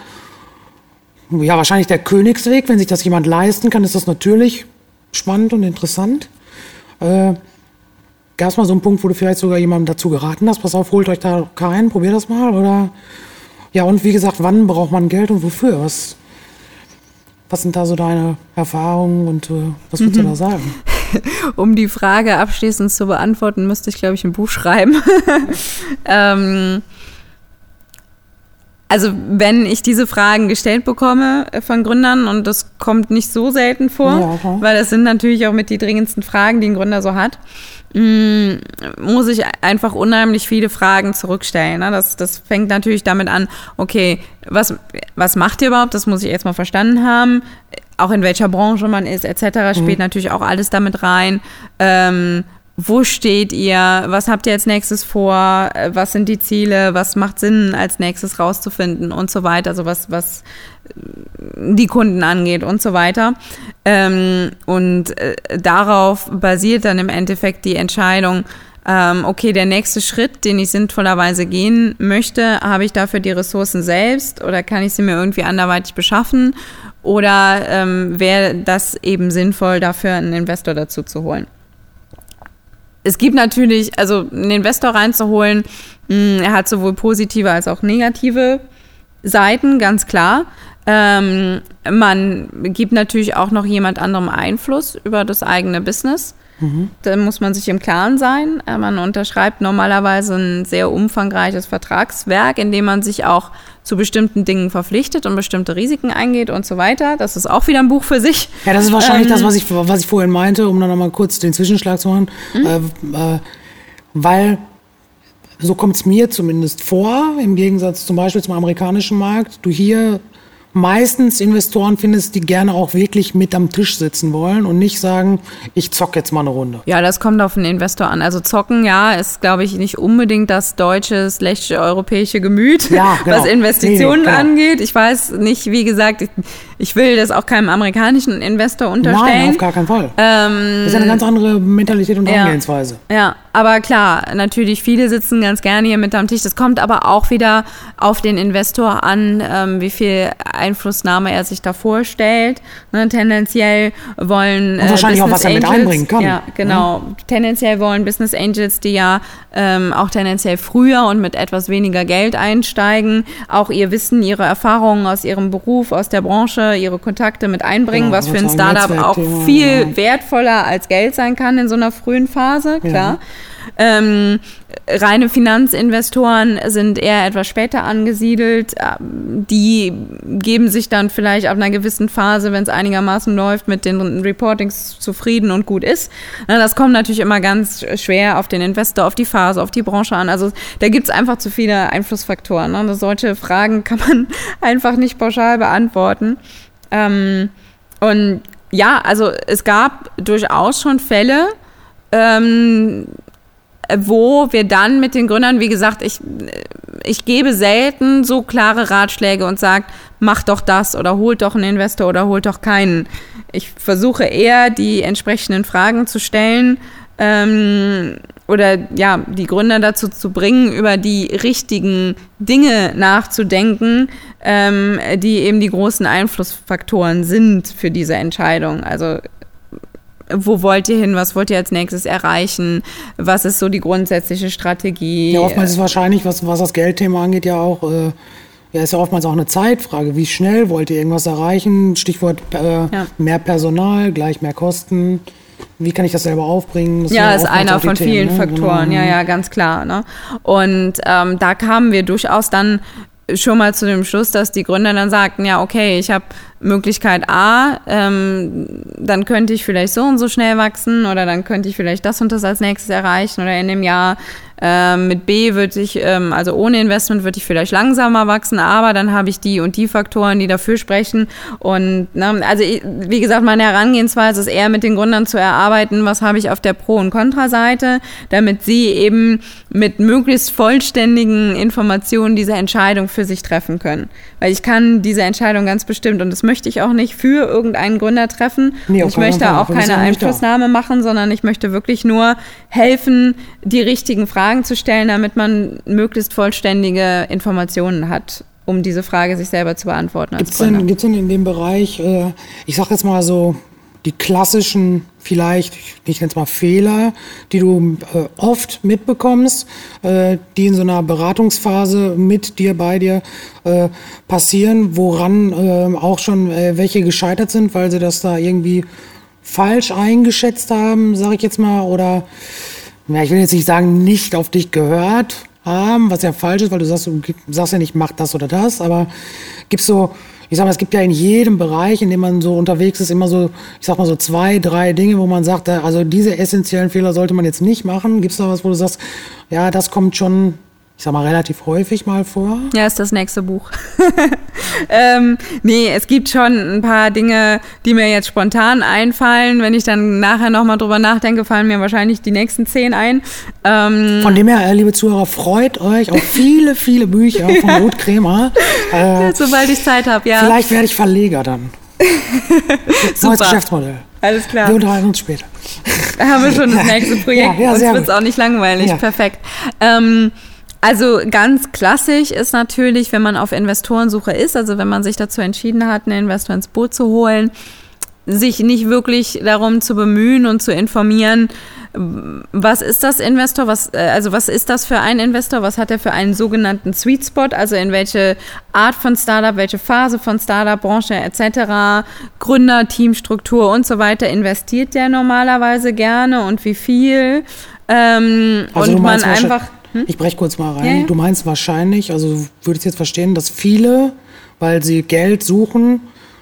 [SPEAKER 1] ja wahrscheinlich der Königsweg, wenn sich das jemand leisten kann, ist das natürlich spannend und interessant. Äh, Gab es mal so einen Punkt, wo du vielleicht sogar jemandem dazu geraten hast, pass auf, holt euch da keinen, probiert das mal? Oder ja, und wie gesagt, wann braucht man Geld und wofür? Was, was sind da so deine Erfahrungen und äh, was würdest mhm. du da sagen?
[SPEAKER 3] um die Frage abschließend zu beantworten, müsste ich, glaube ich, ein Buch schreiben. ähm, also wenn ich diese Fragen gestellt bekomme äh, von Gründern und das kommt nicht so selten vor, ja, okay. weil das sind natürlich auch mit die dringendsten Fragen, die ein Gründer so hat, mm, muss ich einfach unheimlich viele Fragen zurückstellen. Ne? Das, das fängt natürlich damit an, okay, was, was macht ihr überhaupt? Das muss ich erstmal verstanden haben. Auch in welcher Branche man ist, etc. spielt mhm. natürlich auch alles damit rein. Ähm, wo steht ihr, was habt ihr als nächstes vor, was sind die Ziele, was macht Sinn als nächstes rauszufinden? Und so weiter, also was, was die Kunden angeht und so weiter. Ähm, und äh, darauf basiert dann im Endeffekt die Entscheidung, ähm, okay, der nächste Schritt, den ich sinnvollerweise gehen möchte, habe ich dafür die Ressourcen selbst oder kann ich sie mir irgendwie anderweitig beschaffen? Oder ähm, wäre das eben sinnvoll, dafür einen Investor dazu zu holen es gibt natürlich, also einen Investor reinzuholen, mh, hm, er hat sowohl positive als auch negative Seiten, ganz klar. Ähm, man gibt natürlich auch noch jemand anderem Einfluss über das eigene Business. Mhm. Da muss man sich im Klaren sein. Äh, man unterschreibt normalerweise ein sehr umfangreiches Vertragswerk, in dem man sich auch zu bestimmten Dingen verpflichtet und bestimmte Risiken eingeht und so weiter. Das ist auch wieder ein Buch für sich.
[SPEAKER 1] Ja, das ist wahrscheinlich ähm, das, was ich, was ich vorhin meinte, um dann nochmal kurz den Zwischenschlag zu machen. Mhm. Äh, äh, weil so kommt es mir zumindest vor, im Gegensatz zum Beispiel zum amerikanischen Markt, du hier meistens Investoren findest, die gerne auch wirklich mit am Tisch sitzen wollen und nicht sagen, ich zock jetzt mal eine Runde.
[SPEAKER 3] Ja, das kommt auf den Investor an. Also zocken, ja, ist, glaube ich, nicht unbedingt das deutsche, schlechte europäische Gemüt,
[SPEAKER 1] ja, genau.
[SPEAKER 3] was Investitionen nee, nee, angeht. Ich weiß nicht, wie gesagt, ich, ich, will das auch keinem amerikanischen Investor unterstellen. Nein,
[SPEAKER 1] auf gar keinen Fall. Ähm, das ist eine ganz andere Mentalität und Herangehensweise.
[SPEAKER 3] Ja, ja, aber klar, natürlich, viele sitzen ganz gerne hier mit am Tisch. Das kommt aber auch wieder auf den Investor an, ähm, wie viel Einflussnahme er sich da vorstellt. Ne, tendenziell wollen
[SPEAKER 1] Und wahrscheinlich äh, auch, was er mit einbringen kann.
[SPEAKER 3] Ja, genau. Ja. Tendenziell wollen Business Angels, die ja ähm, auch tendenziell früher und mit etwas weniger Geld einsteigen, auch ihr Wissen, ihre Erfahrungen aus ihrem Beruf, aus der Branche, ihre Kontakte mit einbringen, genau, was für ein Startup auch viel ja. wertvoller als Geld sein kann in so einer frühen Phase, klar. Ja. Ähm, reine Finanzinvestoren sind eher etwas später angesiedelt. Ähm, die geben sich dann vielleicht ab einer gewissen Phase, wenn es einigermaßen läuft, mit den Reportings zufrieden und gut ist. Das kommt natürlich immer ganz schwer auf den Investor, auf die Phase, auf die Branche an. Also da gibt es einfach zu viele Einflussfaktoren. Ne? Solche Fragen kann man einfach nicht pauschal beantworten. Ähm, und ja, also es gab durchaus schon Fälle, ähm, wo wir dann mit den Gründern, wie gesagt, ich, ich gebe selten so klare Ratschläge und sage, mach doch das oder holt doch einen Investor oder holt doch keinen. Ich versuche eher, die entsprechenden Fragen zu stellen ähm, oder ja, die Gründer dazu zu bringen, über die richtigen Dinge nachzudenken, ähm, die eben die großen Einflussfaktoren sind für diese Entscheidung. Also wo wollt ihr hin, was wollt ihr als nächstes erreichen, was ist so die grundsätzliche Strategie.
[SPEAKER 1] Ja, oftmals ist wahrscheinlich, was, was das Geldthema angeht, ja auch, äh, ja, ist ja oftmals auch eine Zeitfrage. Wie schnell wollt ihr irgendwas erreichen? Stichwort äh, ja. mehr Personal, gleich mehr Kosten. Wie kann ich das selber aufbringen? Das
[SPEAKER 3] ja, ist einer von Themen, vielen ne? Faktoren, genau. ja, ja, ganz klar. Ne? Und ähm, da kamen wir durchaus dann schon mal zu dem Schluss, dass die Gründer dann sagten, ja, okay, ich habe Möglichkeit A, ähm, dann könnte ich vielleicht so und so schnell wachsen oder dann könnte ich vielleicht das und das als nächstes erreichen oder in dem Jahr ähm, mit B würde ich, ähm, also ohne Investment würde ich vielleicht langsamer wachsen, aber dann habe ich die und die Faktoren, die dafür sprechen. Und ne, also wie gesagt, meine Herangehensweise ist eher mit den Gründern zu erarbeiten, was habe ich auf der Pro- und Kontraseite, damit sie eben mit möglichst vollständigen Informationen diese Entscheidung für sich treffen können. Weil ich kann diese Entscheidung ganz bestimmt, und das möchte ich auch nicht für irgendeinen Gründer treffen. Nee, ich möchte auch keine Einflussnahme machen, sondern ich möchte wirklich nur helfen, die richtigen Fragen Fragen zu stellen, damit man möglichst vollständige Informationen hat, um diese Frage sich selber zu beantworten.
[SPEAKER 1] Gibt es denn, denn in dem Bereich, äh, ich sage jetzt mal so, die klassischen, vielleicht, ich nenne es mal Fehler, die du äh, oft mitbekommst, äh, die in so einer Beratungsphase mit dir, bei dir äh, passieren, woran äh, auch schon äh, welche gescheitert sind, weil sie das da irgendwie falsch eingeschätzt haben, sage ich jetzt mal, oder ja, ich will jetzt nicht sagen, nicht auf dich gehört haben, was ja falsch ist, weil du sagst, du sagst ja nicht, mach das oder das, aber gibt's so, ich sag mal, es gibt ja in jedem Bereich, in dem man so unterwegs ist, immer so, ich sag mal so zwei, drei Dinge, wo man sagt, also diese essentiellen Fehler sollte man jetzt nicht machen. Gibt's da was, wo du sagst, ja, das kommt schon ich sag mal, relativ häufig mal vor.
[SPEAKER 3] Ja, ist das nächste Buch. ähm, nee, es gibt schon ein paar Dinge, die mir jetzt spontan einfallen. Wenn ich dann nachher nochmal drüber nachdenke, fallen mir wahrscheinlich die nächsten zehn ein.
[SPEAKER 1] Ähm, von dem her, äh, liebe Zuhörer, freut euch auf viele, viele Bücher von Ruth Kremer.
[SPEAKER 3] Äh, Sobald ich Zeit habe, ja.
[SPEAKER 1] Vielleicht werde ich Verleger dann. Neues Geschäftsmodell.
[SPEAKER 3] Alles klar.
[SPEAKER 1] Wir unterhalten uns später.
[SPEAKER 3] Haben wir schon das nächste Projekt. Ja, ja, Uns wird es auch nicht langweilig. Ja. Perfekt. Ähm, also ganz klassisch ist natürlich, wenn man auf Investorensuche ist, also wenn man sich dazu entschieden hat, einen Investor ins Boot zu holen, sich nicht wirklich darum zu bemühen und zu informieren, was ist das Investor, was, äh, also was ist das für ein Investor, was hat er für einen sogenannten Sweet Spot, also in welche Art von Startup, welche Phase von Startup, Branche etc., Gründer, Teamstruktur und so weiter investiert der normalerweise gerne und wie viel. Ähm, also und man einfach
[SPEAKER 1] hm? Ich breche kurz mal rein. Ja, ja. Du meinst wahrscheinlich, also du würdest jetzt verstehen, dass viele, weil sie Geld suchen,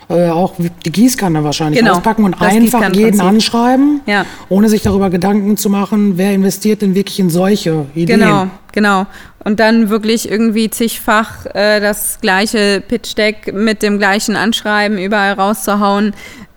[SPEAKER 1] äh, auch die Gießkanne wahrscheinlich
[SPEAKER 3] Genau,
[SPEAKER 1] auspacken und
[SPEAKER 3] das
[SPEAKER 1] einfach jeden anschreiben,
[SPEAKER 3] Ja.
[SPEAKER 1] ohne sich darüber Gedanken zu machen, wer investiert denn wirklich in solche Ideen.
[SPEAKER 3] Genau, genau. Und dann wirklich irgendwie zigfach äh, das gleiche Pitch-Deck mit dem gleichen Anschreiben überall rauszuhauen.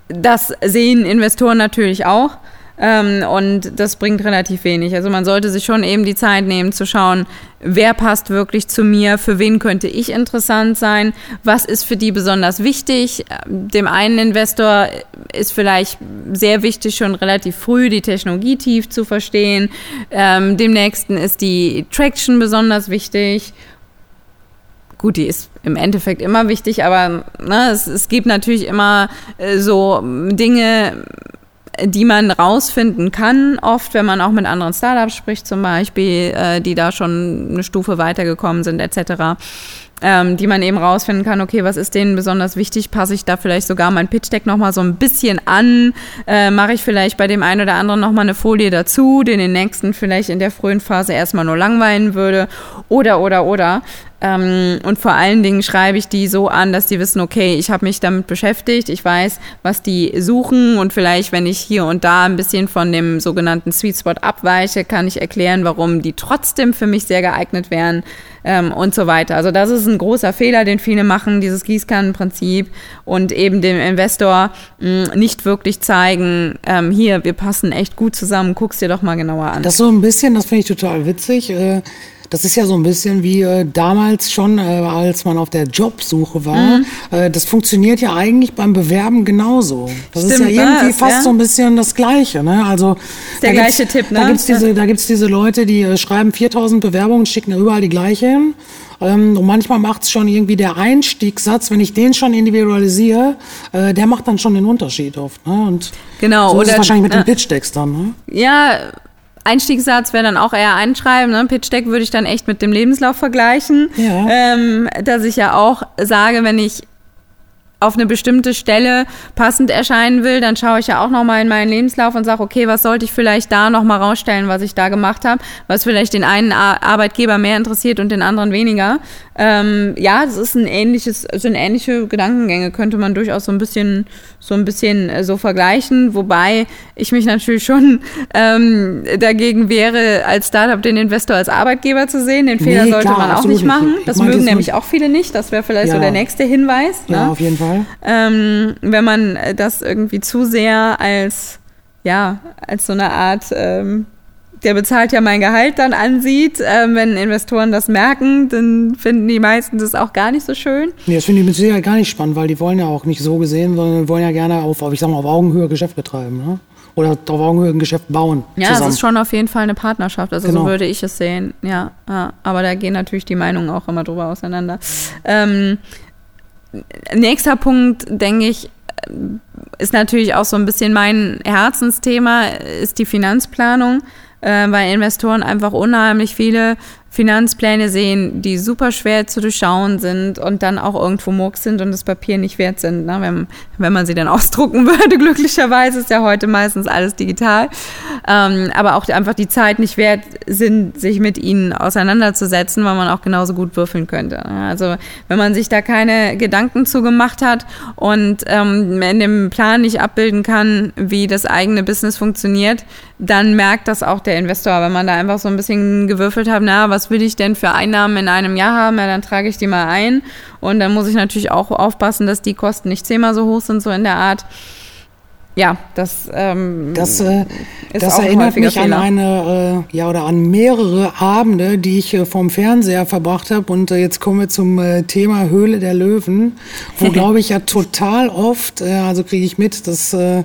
[SPEAKER 3] Das sehen Investoren natürlich auch. Ähm, und das bringt relativ wenig. Also man sollte sich schon eben die Zeit nehmen zu schauen, wer passt wirklich zu mir, für wen könnte ich interessant sein, was ist für die besonders wichtig. Dem einen Investor ist vielleicht sehr wichtig, schon relativ früh die Technologie tief zu verstehen. Ähm, dem nächsten ist die Traction besonders wichtig. Gut, die ist im Endeffekt immer wichtig, aber ne, es, es gibt natürlich immer äh, so Dinge, die man rausfinden kann, oft, wenn man auch mit anderen Startups spricht, zum Beispiel, äh, die da schon eine Stufe weitergekommen sind, etc., ähm, die man eben rausfinden kann, okay, was ist denen besonders wichtig, passe ich da vielleicht sogar mein Pitch-Deck nochmal so ein bisschen an, äh, mache ich vielleicht bei dem einen oder anderen nochmal eine Folie dazu, den den nächsten vielleicht in der frühen Phase erstmal nur langweilen würde, oder, oder, oder. Ähm, und vor allen Dingen schreibe ich die so an, dass die wissen, okay, ich habe mich damit beschäftigt, ich weiß, was die suchen und vielleicht, wenn ich hier und da ein bisschen von dem sogenannten Sweet Spot abweiche, kann ich erklären, warum die trotzdem für mich sehr geeignet wären ähm, und so weiter. Also das ist ein großer Fehler, den viele machen, dieses Gießkannenprinzip und eben dem Investor mh, nicht wirklich zeigen, ähm, hier, wir passen echt gut zusammen, guck's dir doch mal genauer an.
[SPEAKER 1] Das so ein bisschen, das finde ich total witzig. Äh, das ist ja so ein bisschen wie äh, damals schon, äh, als man auf der Jobsuche war.
[SPEAKER 3] Mhm.
[SPEAKER 1] Äh, das funktioniert ja eigentlich beim Bewerben genauso. Das
[SPEAKER 3] Stimmt,
[SPEAKER 1] ist ja irgendwie
[SPEAKER 3] was,
[SPEAKER 1] fast
[SPEAKER 3] ja.
[SPEAKER 1] so ein bisschen das Gleiche. Ne? Also
[SPEAKER 3] der
[SPEAKER 1] da gibt's-
[SPEAKER 3] gleiche Tipp, ne?
[SPEAKER 1] Da gibt's diese, da gibt's diese Leute, die äh, schreiben 4000 Bewerbungen, schicken überall die gleiche hin. Ähm, und manchmal macht's schon irgendwie der Einstiegssatz, wenn ich den schon individualisiere, äh, der macht dann schon den Unterschied oft. Ne? Und
[SPEAKER 3] Genau,
[SPEAKER 1] so ist es
[SPEAKER 3] oder-
[SPEAKER 1] wahrscheinlich mit
[SPEAKER 3] ja.
[SPEAKER 1] den Pitch-Decks dann. Ne?
[SPEAKER 3] Ja, Einstiegssatz wäre dann auch eher einschreiben. Ne? Pitch Deck würde ich dann echt mit dem Lebenslauf vergleichen.
[SPEAKER 1] Ja.
[SPEAKER 3] Ähm, dass ich ja auch sage, wenn ich auf eine bestimmte Stelle passend erscheinen will, dann schaue ich ja auch nochmal in meinen Lebenslauf und sage, okay, was sollte ich vielleicht da nochmal rausstellen, was ich da gemacht habe, was vielleicht den einen Ar Arbeitgeber mehr interessiert und den anderen weniger. Ähm, ja, das ist ein ähnliches, sind ähnliche Gedankengänge, könnte man durchaus so ein bisschen, so ein bisschen äh, so vergleichen, wobei ich mich natürlich schon ähm, dagegen wäre, als Startup den Investor als Arbeitgeber zu sehen. Den Fehler
[SPEAKER 1] Nee,
[SPEAKER 3] sollte
[SPEAKER 1] klar,
[SPEAKER 3] man auch nicht machen.
[SPEAKER 1] nicht. Ich
[SPEAKER 3] Das mögen nämlich auch viele nicht. Das wäre vielleicht so
[SPEAKER 1] Ja.
[SPEAKER 3] der nächste Hinweis.
[SPEAKER 1] Ja,
[SPEAKER 3] ne?
[SPEAKER 1] auf jeden Fall.
[SPEAKER 3] ähm, wenn man äh, das irgendwie zu sehr als, ja, als so eine Art, ähm, der bezahlt ja mein Gehalt dann ansieht. Ähm, wenn Investoren das merken, dann finden die meisten das auch gar nicht so schön.
[SPEAKER 1] Nee, das finde ich mit Sicherheit gar nicht spannend, weil die wollen ja auch nicht so gesehen, sondern wollen ja gerne auf, ich sag mal, auf Augenhöhe Geschäft betreiben. Ne? Oder auf Augenhöhe ein Geschäft bauen.
[SPEAKER 3] Ja,
[SPEAKER 1] zusammen.
[SPEAKER 3] es ist schon auf jeden Fall eine Partnerschaft. Also
[SPEAKER 1] Genau.
[SPEAKER 3] so würde ich es sehen. Ja, ja, aber da gehen natürlich die Meinungen auch immer drüber auseinander. Ähm, nächster Punkt, denke ich, ist natürlich auch so ein bisschen mein Herzensthema, ist die Finanzplanung, äh, weil Investoren einfach unheimlich viele Finanzpläne sehen, die super schwer zu durchschauen sind und dann auch irgendwo Murks sind und das Papier nicht wert sind. Ne? Wenn, wenn man sie dann ausdrucken würde, glücklicherweise ist ja heute meistens alles digital. Ähm, aber auch einfach die Zeit nicht wert sind, sich mit ihnen auseinanderzusetzen, weil man auch genauso gut würfeln könnte. ne? Also wenn man sich da keine Gedanken zu gemacht hat und ähm, in dem Plan nicht abbilden kann, wie das eigene Business funktioniert, dann merkt das auch der Investor. Wenn man da einfach so ein bisschen gewürfelt hat, na, was will ich denn für Einnahmen in einem Jahr haben, ja, dann trage ich die mal ein. Und dann muss ich natürlich auch aufpassen, dass die Kosten nicht zehnmal so hoch sind, so in der Art. Ja, das, ähm,
[SPEAKER 1] Das, äh, das erinnert mich an
[SPEAKER 3] Fehler.
[SPEAKER 1] eine, äh, ja, oder an mehrere Abende, die ich äh, vorm Fernseher verbracht habe. Und äh, jetzt kommen wir zum äh, Thema Höhle der Löwen, wo, glaube ich, ja total oft, äh, also kriege ich mit, dass, äh,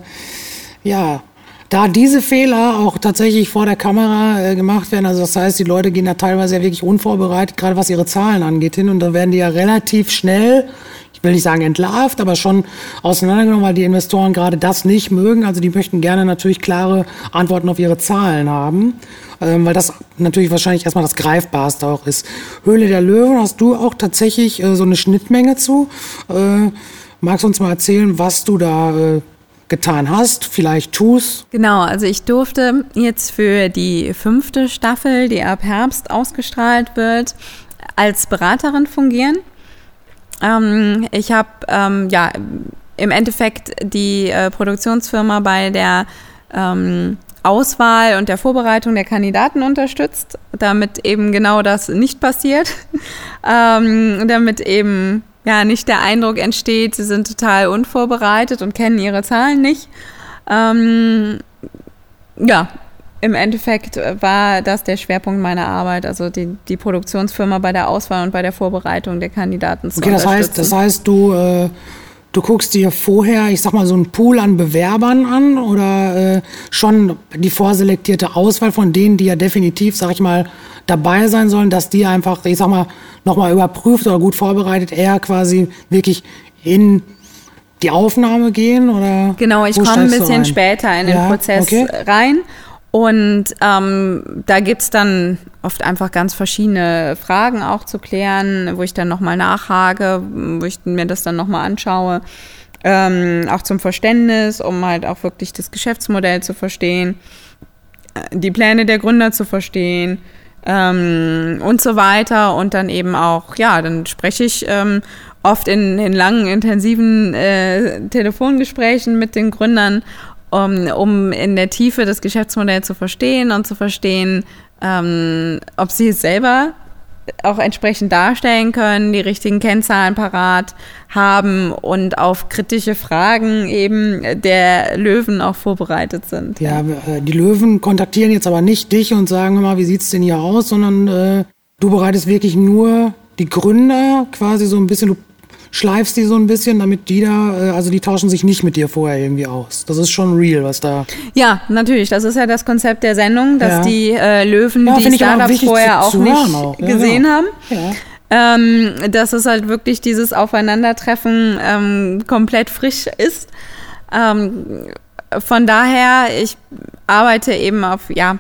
[SPEAKER 1] ja, da diese Fehler auch tatsächlich vor der Kamera äh, gemacht werden, also das heißt, die Leute gehen da teilweise ja wirklich unvorbereitet, gerade was ihre Zahlen angeht, hin und da werden die ja relativ schnell, ich will nicht sagen entlarvt, aber schon auseinandergenommen, weil die Investoren gerade das nicht mögen. Also die möchten gerne natürlich klare Antworten auf ihre Zahlen haben, ähm, weil das natürlich wahrscheinlich erstmal das Greifbarste auch ist. Höhle der Löwen, hast du auch tatsächlich äh, so eine Schnittmenge zu? Äh, magst du uns mal erzählen, was du da äh, getan hast, vielleicht tust?
[SPEAKER 3] Genau, also ich durfte jetzt für die fünfte Staffel, die ab Herbst ausgestrahlt wird, als Beraterin fungieren. Ähm, ich habe ähm, ja im Endeffekt die äh, Produktionsfirma bei der ähm, Auswahl und der Vorbereitung der Kandidaten unterstützt, damit eben genau das nicht passiert, ähm, damit eben ja nicht der Eindruck entsteht, sie sind total unvorbereitet und kennen ihre Zahlen nicht. Ähm, ja, im Endeffekt war das der Schwerpunkt meiner Arbeit, also die, die Produktionsfirma bei der Auswahl und bei der Vorbereitung der Kandidaten zu
[SPEAKER 1] okay, das heißt, das heißt, du, äh, du guckst dir vorher, ich sag mal, so einen Pool an Bewerbern an oder äh, schon die vorselektierte Auswahl von denen, die ja definitiv, sag ich mal, dabei sein sollen, dass die einfach, ich sag mal, nochmal überprüft oder gut vorbereitet, eher quasi wirklich in die Aufnahme gehen oder?
[SPEAKER 3] Genau, ich komme ein bisschen später in den ja, Prozess okay. rein und ähm, da gibt es dann oft einfach ganz verschiedene Fragen auch zu klären, wo ich dann nochmal nachhake, wo ich mir das dann nochmal anschaue. Ähm, auch zum Verständnis, um halt auch wirklich das Geschäftsmodell zu verstehen, äh, die Pläne der Gründer zu verstehen ähm, und so weiter. Und dann eben auch, ja, dann spreche ich ähm, oft in, in langen, intensiven äh, Telefongesprächen mit den Gründern um, um in der Tiefe das Geschäftsmodell zu verstehen und zu verstehen, ähm, ob sie es selber auch entsprechend darstellen können, die richtigen Kennzahlen parat haben und auf kritische Fragen eben der Löwen auch vorbereitet sind.
[SPEAKER 1] Ja, äh, die Löwen kontaktieren jetzt aber nicht dich und sagen mal, wie sieht es denn hier aus, sondern äh, du bereitest wirklich nur die Gründer quasi so ein bisschen, du schleifst die so ein bisschen, damit die da, äh, also die tauschen sich nicht mit dir vorher irgendwie aus. Das ist schon real, was da.
[SPEAKER 3] Ja, natürlich. Das ist ja das Konzept der Sendung, dass ja. die äh, Löwen ja, die Startups vorher auch nicht auch. Ja, gesehen genau. haben. Ähm, dass es halt wirklich dieses Aufeinandertreffen ähm, komplett frisch ist. Ähm, von daher, ich arbeite eben auf, ja,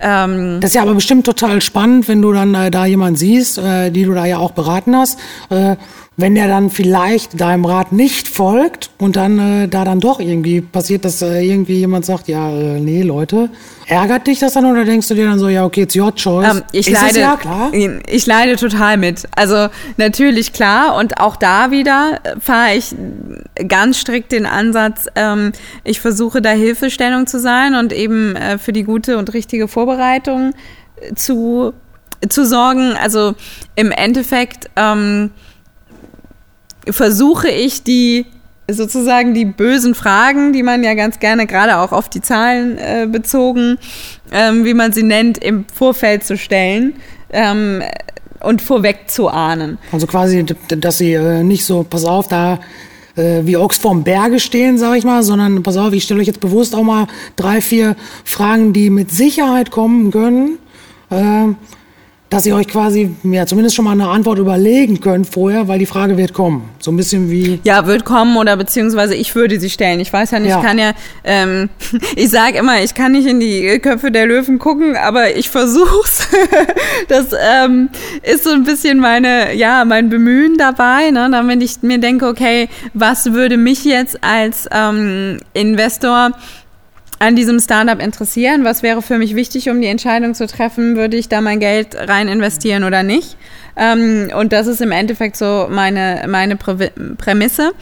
[SPEAKER 1] ähm, das ist ja aber bestimmt total spannend, wenn du dann äh, da jemanden siehst, äh, die du da ja auch beraten hast. Äh, wenn der dann vielleicht deinem Rat nicht folgt und dann äh, da dann doch irgendwie passiert, dass äh, irgendwie jemand sagt, ja, äh, nee, Leute, ärgert dich das dann oder denkst du dir dann so, ja, okay, it's your choice? Ähm,
[SPEAKER 3] ich Ist leide, ja klar? Ich leide total mit. Also natürlich klar und auch da wieder fahre ich ganz strikt den Ansatz, ähm, ich versuche da Hilfestellung zu sein und eben äh, für die gute und richtige Vorbereitung zu, zu sorgen. Also im Endeffekt, ähm, versuche ich die sozusagen die bösen Fragen, die man ja ganz gerne gerade auch auf die Zahlen äh, bezogen, ähm, wie man sie nennt, im Vorfeld zu stellen ähm, und vorweg zu ahnen.
[SPEAKER 1] Also quasi, dass sie äh, nicht so, pass auf, da äh, wie Ochs vorm Berge stehen, sage ich mal, sondern pass auf, ich stelle euch jetzt bewusst auch mal drei, vier Fragen, die mit Sicherheit kommen können. Äh, dass ihr euch quasi ja, zumindest schon mal eine Antwort überlegen könnt vorher, weil die Frage wird kommen. So ein bisschen wie.
[SPEAKER 3] Ja, wird kommen oder beziehungsweise ich würde sie stellen. Ich weiß ja nicht, ja. ich kann ja, ähm, ich sage immer, ich kann nicht in die Köpfe der Löwen gucken, aber ich versuch's. das ähm, ist so ein bisschen meine, ja, mein Bemühen dabei, ne? damit ich mir denke, okay, was würde mich jetzt als ähm, Investor an diesem Startup interessieren? Was wäre für mich wichtig, um die Entscheidung zu treffen, würde ich da mein Geld rein investieren oder nicht? Ähm, und das ist im Endeffekt so meine, meine Prä Prämisse.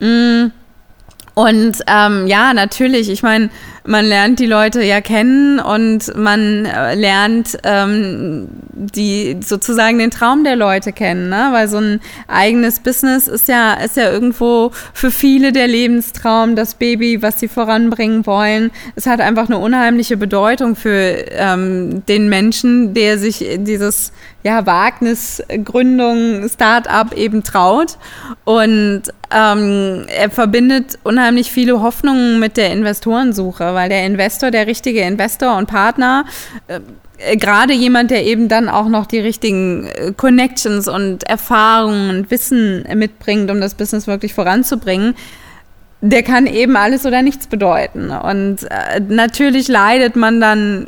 [SPEAKER 3] Mm. Und ähm, ja, natürlich, ich meine, man lernt die Leute ja kennen und man äh, lernt ähm, die sozusagen den Traum der Leute kennen, ne? weil so ein eigenes Business ist ja ist ja irgendwo für viele der Lebenstraum, das Baby, was sie voranbringen wollen. Es hat einfach eine unheimliche Bedeutung für ähm, den Menschen, der sich dieses ja Wagnisgründung Start-up eben traut und ähm, er verbindet unheimlich viele Hoffnungen mit der Investorensuche, weil der Investor, der richtige Investor und Partner, äh, gerade jemand, der eben dann auch noch die richtigen äh, Connections und Erfahrungen und Wissen mitbringt, um das Business wirklich voranzubringen, der kann eben alles oder nichts bedeuten. Und äh, natürlich leidet man dann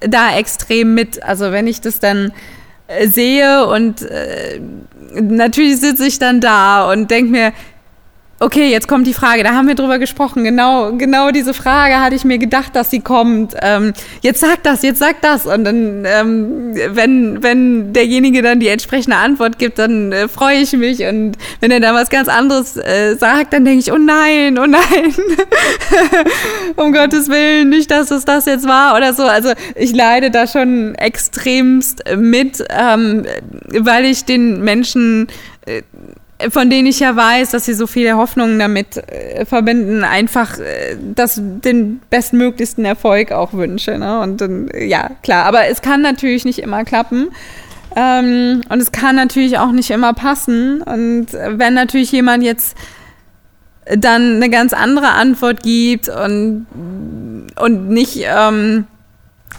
[SPEAKER 3] da extrem mit. Also wenn ich das dann äh, sehe und äh, natürlich sitze ich dann da und denke mir, okay, jetzt kommt die Frage, da haben wir drüber gesprochen, genau, genau diese Frage hatte ich mir gedacht, dass sie kommt. Ähm, jetzt sag das, jetzt sag das. Und dann, ähm, wenn, wenn derjenige dann die entsprechende Antwort gibt, dann äh, freue ich mich. Und wenn er dann was ganz anderes äh, sagt, dann denke ich, oh nein, oh nein, um Gottes Willen, nicht, dass es das jetzt war oder so. Also ich leide da schon extremst mit, ähm, weil ich den Menschen äh, von denen ich ja weiß, dass sie so viele Hoffnungen damit äh, verbinden, einfach äh, das, den bestmöglichsten Erfolg auch wünsche. Ne? Und dann, ja, klar, aber es kann natürlich nicht immer klappen. Ähm, und es kann natürlich auch nicht immer passen. Und wenn natürlich jemand jetzt dann eine ganz andere Antwort gibt und, und nicht. Ähm,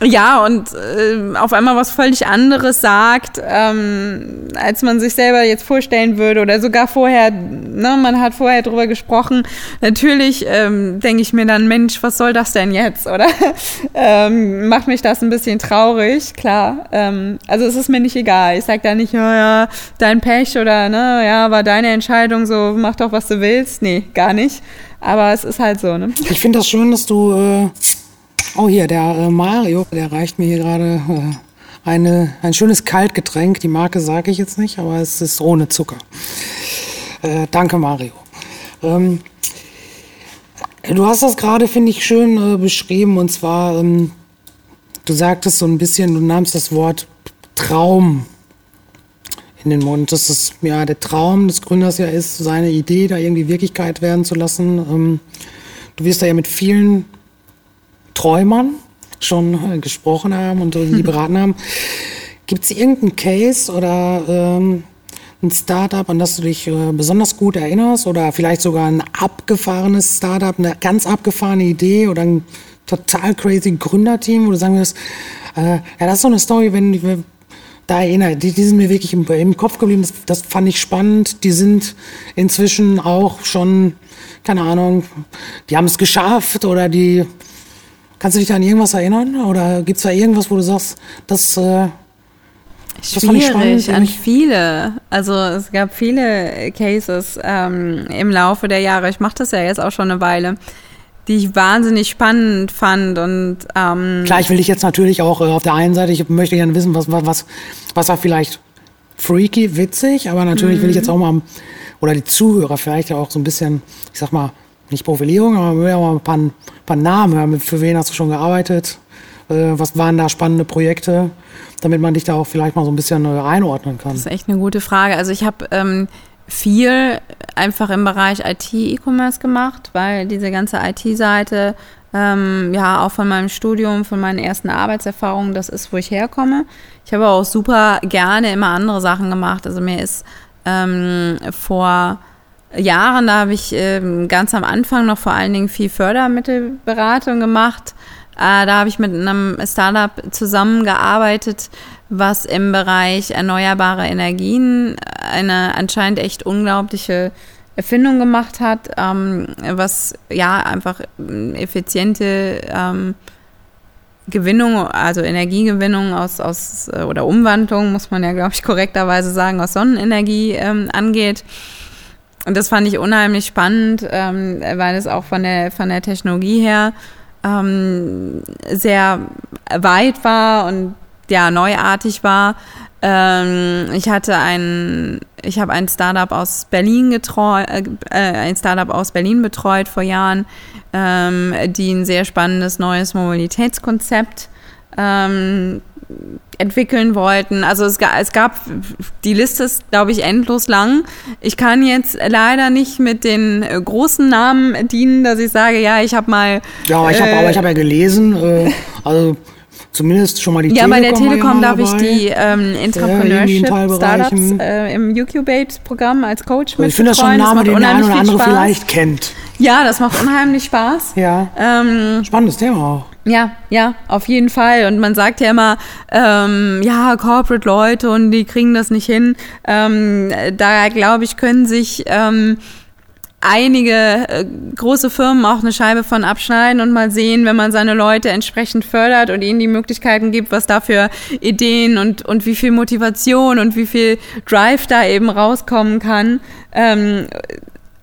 [SPEAKER 3] ja, und äh, auf einmal was völlig anderes sagt, ähm, als man sich selber jetzt vorstellen würde oder sogar vorher, ne, man hat vorher drüber gesprochen. Natürlich ähm, denke ich mir dann, Mensch, was soll das denn jetzt, oder? ähm, macht mich das ein bisschen traurig, klar. Ähm, also es ist mir nicht egal. Ich sage da nicht, ja, ja, dein Pech oder, ne, ja, war deine Entscheidung, so mach doch, was du willst. Nee, gar nicht. Aber es ist halt so, ne?
[SPEAKER 1] Ich finde das schön, dass du... Äh Oh, hier, der äh, Mario, der reicht mir hier gerade äh, ein schönes Kaltgetränk. Die Marke sage ich jetzt nicht, aber es ist ohne Zucker. Äh, danke, Mario. Ähm, du hast das gerade, finde ich, schön äh, beschrieben. Und zwar, ähm, du sagtest so ein bisschen, du nahmst das Wort Traum in den Mund. Das ist ja der Traum des Gründers ja ist, seine Idee da irgendwie Wirklichkeit werden zu lassen. Ähm, du wirst da ja mit vielen Träumern schon äh, gesprochen haben und die beraten haben. Gibt es irgendeinen Case oder ähm, ein Startup, an das du dich äh, besonders gut erinnerst oder vielleicht sogar ein abgefahrenes Startup, eine ganz abgefahrene Idee oder ein total crazy Gründerteam, wo du sagen wirst, äh, ja, das ist so eine Story, wenn ich da erinnere, die, die sind mir wirklich im, im Kopf geblieben, das, das fand ich spannend, die sind inzwischen auch schon, keine Ahnung, die haben es geschafft oder die Kannst du dich an irgendwas erinnern? Oder gibt es da irgendwas, wo du sagst, das, äh,
[SPEAKER 3] das fand ich spannend? an viele. Also es gab viele Cases ähm, im Laufe der Jahre. Ich mache das ja jetzt auch schon eine Weile die ich wahnsinnig spannend fand und ähm
[SPEAKER 1] klar, ich will dich jetzt natürlich auch äh, auf der einen Seite, ich möchte gerne wissen, was was was war vielleicht freaky, witzig, aber natürlich mhm. will ich jetzt auch mal oder die Zuhörer vielleicht auch so ein bisschen, ich sag mal, nicht Profilierung, aber wir mal ein paar, ein paar Namen. Für wen hast du schon gearbeitet? Äh, was waren da spannende Projekte, damit man dich da auch vielleicht mal so ein bisschen äh, einordnen kann?
[SPEAKER 3] Das ist echt eine gute Frage. Also ich habe ähm, viel einfach im Bereich IT-E-Commerce gemacht, weil diese ganze IT-Seite ähm, ja auch von meinem Studium, von meinen ersten Arbeitserfahrungen, das ist, wo ich herkomme. Ich habe auch super gerne immer andere Sachen gemacht. Also mir ist ähm, vor Jahren, da habe ich äh, ganz am Anfang noch vor allen Dingen viel Fördermittelberatung gemacht. Äh, da habe ich mit einem Startup zusammengearbeitet, was im Bereich erneuerbare Energien eine anscheinend echt unglaubliche Erfindung gemacht hat, ähm, was ja einfach effiziente ähm, Gewinnung, also Energiegewinnung aus, aus oder Umwandlung, muss man ja, glaube ich, korrekterweise sagen, aus Sonnenenergie ähm, angeht. Und das fand ich unheimlich spannend, ähm, weil es auch von der, von der Technologie her ähm, sehr weit war und ja, neuartig war. Ähm, ich hatte ein, ich habe ein Startup aus Berlin äh, ein Startup aus Berlin betreut vor Jahren, ähm, die ein sehr spannendes neues Mobilitätskonzept ähm, entwickeln wollten. Also es, es gab, die Liste ist, glaube ich, endlos lang. Ich kann jetzt leider nicht mit den äh, großen Namen dienen, dass ich sage, ja, ich habe mal.
[SPEAKER 1] Ja, aber ich habe äh, hab ja gelesen, äh, also zumindest schon mal die
[SPEAKER 3] ja, Telekom. Ja, bei der Telekom darf ich die ähm, Entrepreneurship-Startups äh, im UQBate-Programm als Coach
[SPEAKER 1] mit Ich finde das schon ein Name, den der eine oder andere Spaß. vielleicht kennt.
[SPEAKER 3] Ja, das macht unheimlich Spaß.
[SPEAKER 1] Ja. Ähm, Spannendes Thema auch.
[SPEAKER 3] Ja, ja, auf jeden Fall. Und man sagt ja immer, ähm, ja, Corporate-Leute und die kriegen das nicht hin. Ähm, da glaube ich, können sich ähm, einige äh, große Firmen auch eine Scheibe von abschneiden und mal sehen, wenn man seine Leute entsprechend fördert und ihnen die Möglichkeiten gibt, was da für Ideen und, und wie viel Motivation und wie viel Drive da eben rauskommen kann.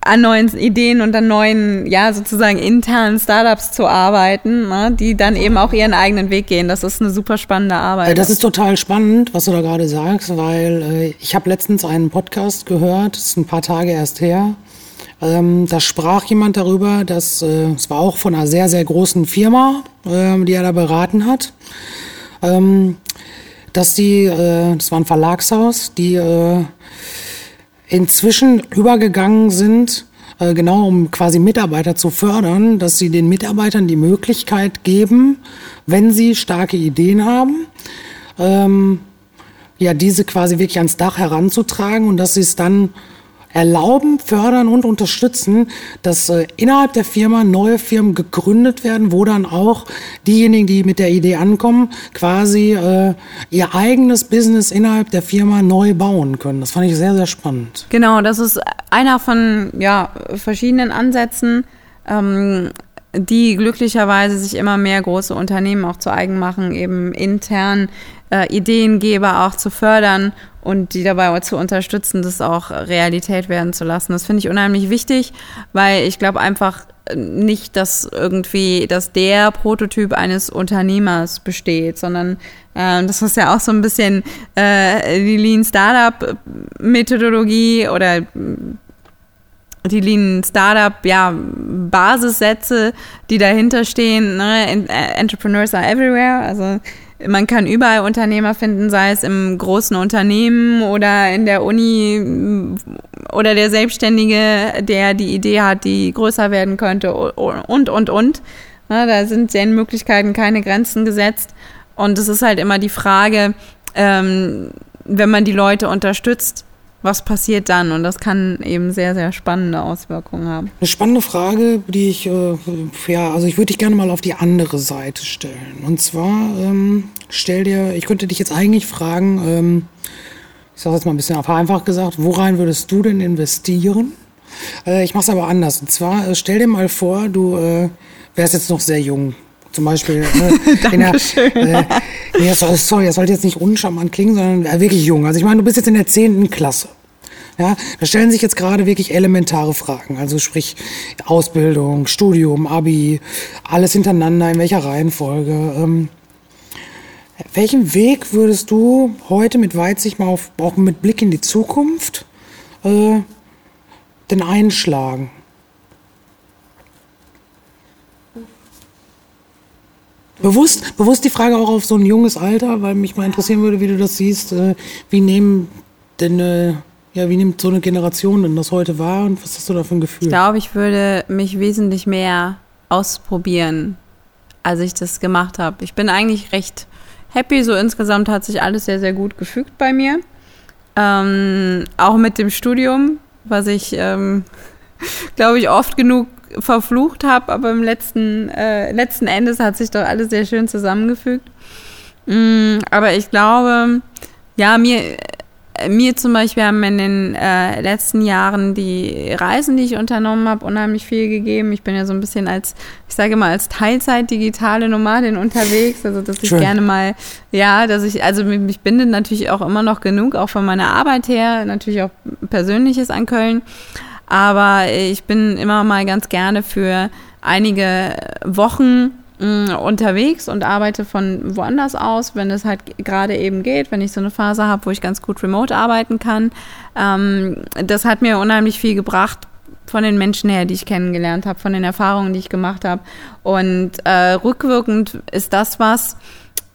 [SPEAKER 3] An neuen Ideen und an neuen, ja, sozusagen internen Startups zu arbeiten, ne, die dann eben auch ihren eigenen Weg gehen. Das ist eine super spannende Arbeit.
[SPEAKER 1] Das ist total spannend, was du da gerade sagst, weil äh, ich habe letztens einen Podcast gehört, das ist ein paar Tage erst her. Ähm, da sprach jemand darüber, dass äh, es war auch von einer sehr, sehr großen Firma, äh, die er da beraten hat. Ähm, dass die, äh, das war ein Verlagshaus, die äh, inzwischen übergegangen sind, äh, genau um quasi Mitarbeiter zu fördern, dass sie den Mitarbeitern die Möglichkeit geben, wenn sie starke Ideen haben, ähm, ja, diese quasi wirklich ans Dach heranzutragen und dass sie es dann erlauben, fördern und unterstützen, dass äh, innerhalb der Firma neue Firmen gegründet werden, wo dann auch diejenigen, die mit der Idee ankommen, quasi äh, ihr eigenes Business innerhalb der Firma neu bauen können. Das fand ich sehr, sehr spannend.
[SPEAKER 3] Genau, das ist einer von ja, verschiedenen Ansätzen. Ähm, die glücklicherweise sich immer mehr große Unternehmen auch zu eigen machen, eben intern äh, Ideengeber auch zu fördern und die dabei zu unterstützen, das auch Realität werden zu lassen. Das finde ich unheimlich wichtig, weil ich glaube einfach nicht, dass irgendwie, dass der Prototyp eines Unternehmers besteht, sondern äh, das ist ja auch so ein bisschen äh, die Lean Startup Methodologie oder die Lean Startup, ja, Basissätze, die dahinter stehen. Ne? Entrepreneurs are everywhere. Also man kann überall Unternehmer finden, sei es im großen Unternehmen oder in der Uni oder der Selbstständige, der die Idee hat, die größer werden könnte und, und, und. Ja, da sind den Möglichkeiten keine Grenzen gesetzt. Und es ist halt immer die Frage, ähm, wenn man die Leute unterstützt, was passiert dann? Und das kann eben sehr, sehr spannende Auswirkungen haben.
[SPEAKER 1] Eine spannende Frage, die ich, äh, ja, also ich würde dich gerne mal auf die andere Seite stellen. Und zwar, ähm, stell dir, ich könnte dich jetzt eigentlich fragen, ähm, ich sage jetzt mal ein bisschen einfach gesagt, worein würdest du denn investieren? Äh, ich mache es aber anders. Und zwar, äh, stell dir mal vor, du äh, wärst jetzt noch sehr jung. Zum Beispiel.
[SPEAKER 3] Äh, in der, äh,
[SPEAKER 1] nee, sorry, das sollte jetzt nicht uncharmant klingen, sondern äh, wirklich jung. Also ich meine, du bist jetzt in der zehnten Klasse. Ja, da stellen sich jetzt gerade wirklich elementare Fragen. Also sprich Ausbildung, Studium, Abi, alles hintereinander, in welcher Reihenfolge. Ähm, welchen Weg würdest du heute mit Weitsicht mal auf, auch mit Blick in die Zukunft äh, denn einschlagen? Bewusst, bewusst die Frage auch auf so ein junges Alter, weil mich mal interessieren würde, wie du das siehst. Äh, wie nehmen denn, äh, ja, wie nimmt so eine Generation denn das heute wahr und was hast du da für ein Gefühl?
[SPEAKER 3] Ich glaube, ich würde mich wesentlich mehr ausprobieren, als ich das gemacht habe. Ich bin eigentlich recht happy. So insgesamt hat sich alles sehr, sehr gut gefügt bei mir. Ähm, auch mit dem Studium, was ich, ähm, glaube ich, oft genug verflucht habe, aber im letzten, äh, letzten Endes hat sich doch alles sehr schön zusammengefügt. Mm, aber ich glaube, ja, mir, mir zum Beispiel haben in den äh, letzten Jahren die Reisen, die ich unternommen habe, unheimlich viel gegeben. Ich bin ja so ein bisschen als, ich sage mal, als Teilzeit-digitale Nomadin unterwegs. Also, dass ich Schön. gerne mal, ja, dass ich, also mich bindet natürlich auch immer noch genug, auch von meiner Arbeit her, natürlich auch Persönliches an Köln. Aber ich bin immer mal ganz gerne für einige Wochen mm, unterwegs und arbeite von woanders aus, wenn es halt gerade eben geht, wenn ich so eine Phase habe, wo ich ganz gut remote arbeiten kann. Ähm, das hat mir unheimlich viel gebracht von den Menschen her, die ich kennengelernt habe, von den Erfahrungen, die ich gemacht habe. Und äh, rückwirkend ist das was,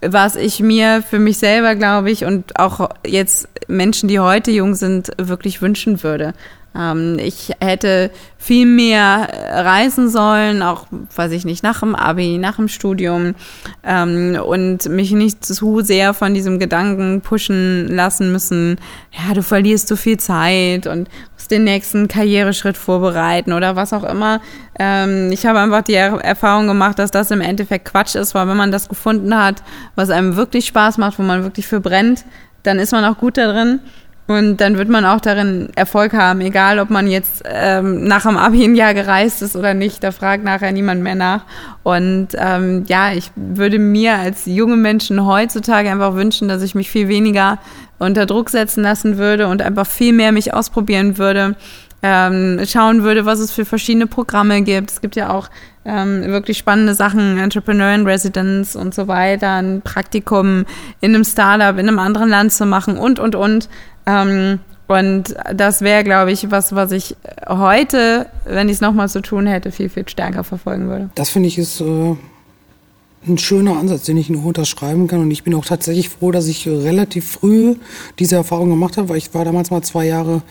[SPEAKER 3] was ich mir für mich selber, glaube ich, und auch jetzt Menschen, die heute jung sind, wirklich wünschen würde. Ähm, ich hätte viel mehr reisen sollen, auch, weiß ich nicht, nach dem Abi, nach dem Studium ähm, und mich nicht zu sehr von diesem Gedanken pushen lassen müssen, ja, du verlierst so viel Zeit und musst den nächsten Karriereschritt vorbereiten oder was auch immer. Ähm, ich habe einfach die er Erfahrung gemacht, dass das im Endeffekt Quatsch ist, weil wenn man das gefunden hat, was einem wirklich Spaß macht, wo man wirklich für brennt, dann ist man auch gut da drin. Und dann wird man auch darin Erfolg haben, egal ob man jetzt ähm, nach dem Abi ein Jahr gereist ist oder nicht. Da fragt nachher niemand mehr nach. Und ähm, ja, ich würde mir als junge Menschen heutzutage einfach wünschen, dass ich mich viel weniger unter Druck setzen lassen würde und einfach viel mehr mich ausprobieren würde ähm, schauen würde, was es für verschiedene Programme gibt. Es gibt ja auch ähm, wirklich spannende Sachen, Entrepreneur in Residence und so weiter, ein Praktikum in einem Startup in einem anderen Land zu machen und, und, und. Ähm, und das wäre, glaube ich, was, was ich heute, wenn ich es nochmal zu tun hätte, viel, viel stärker verfolgen würde.
[SPEAKER 1] Das finde ich ist äh, ein schöner Ansatz, den ich nur unterschreiben kann. Und ich bin auch tatsächlich froh, dass ich relativ früh diese Erfahrung gemacht habe, weil ich war damals mal zwei Jahre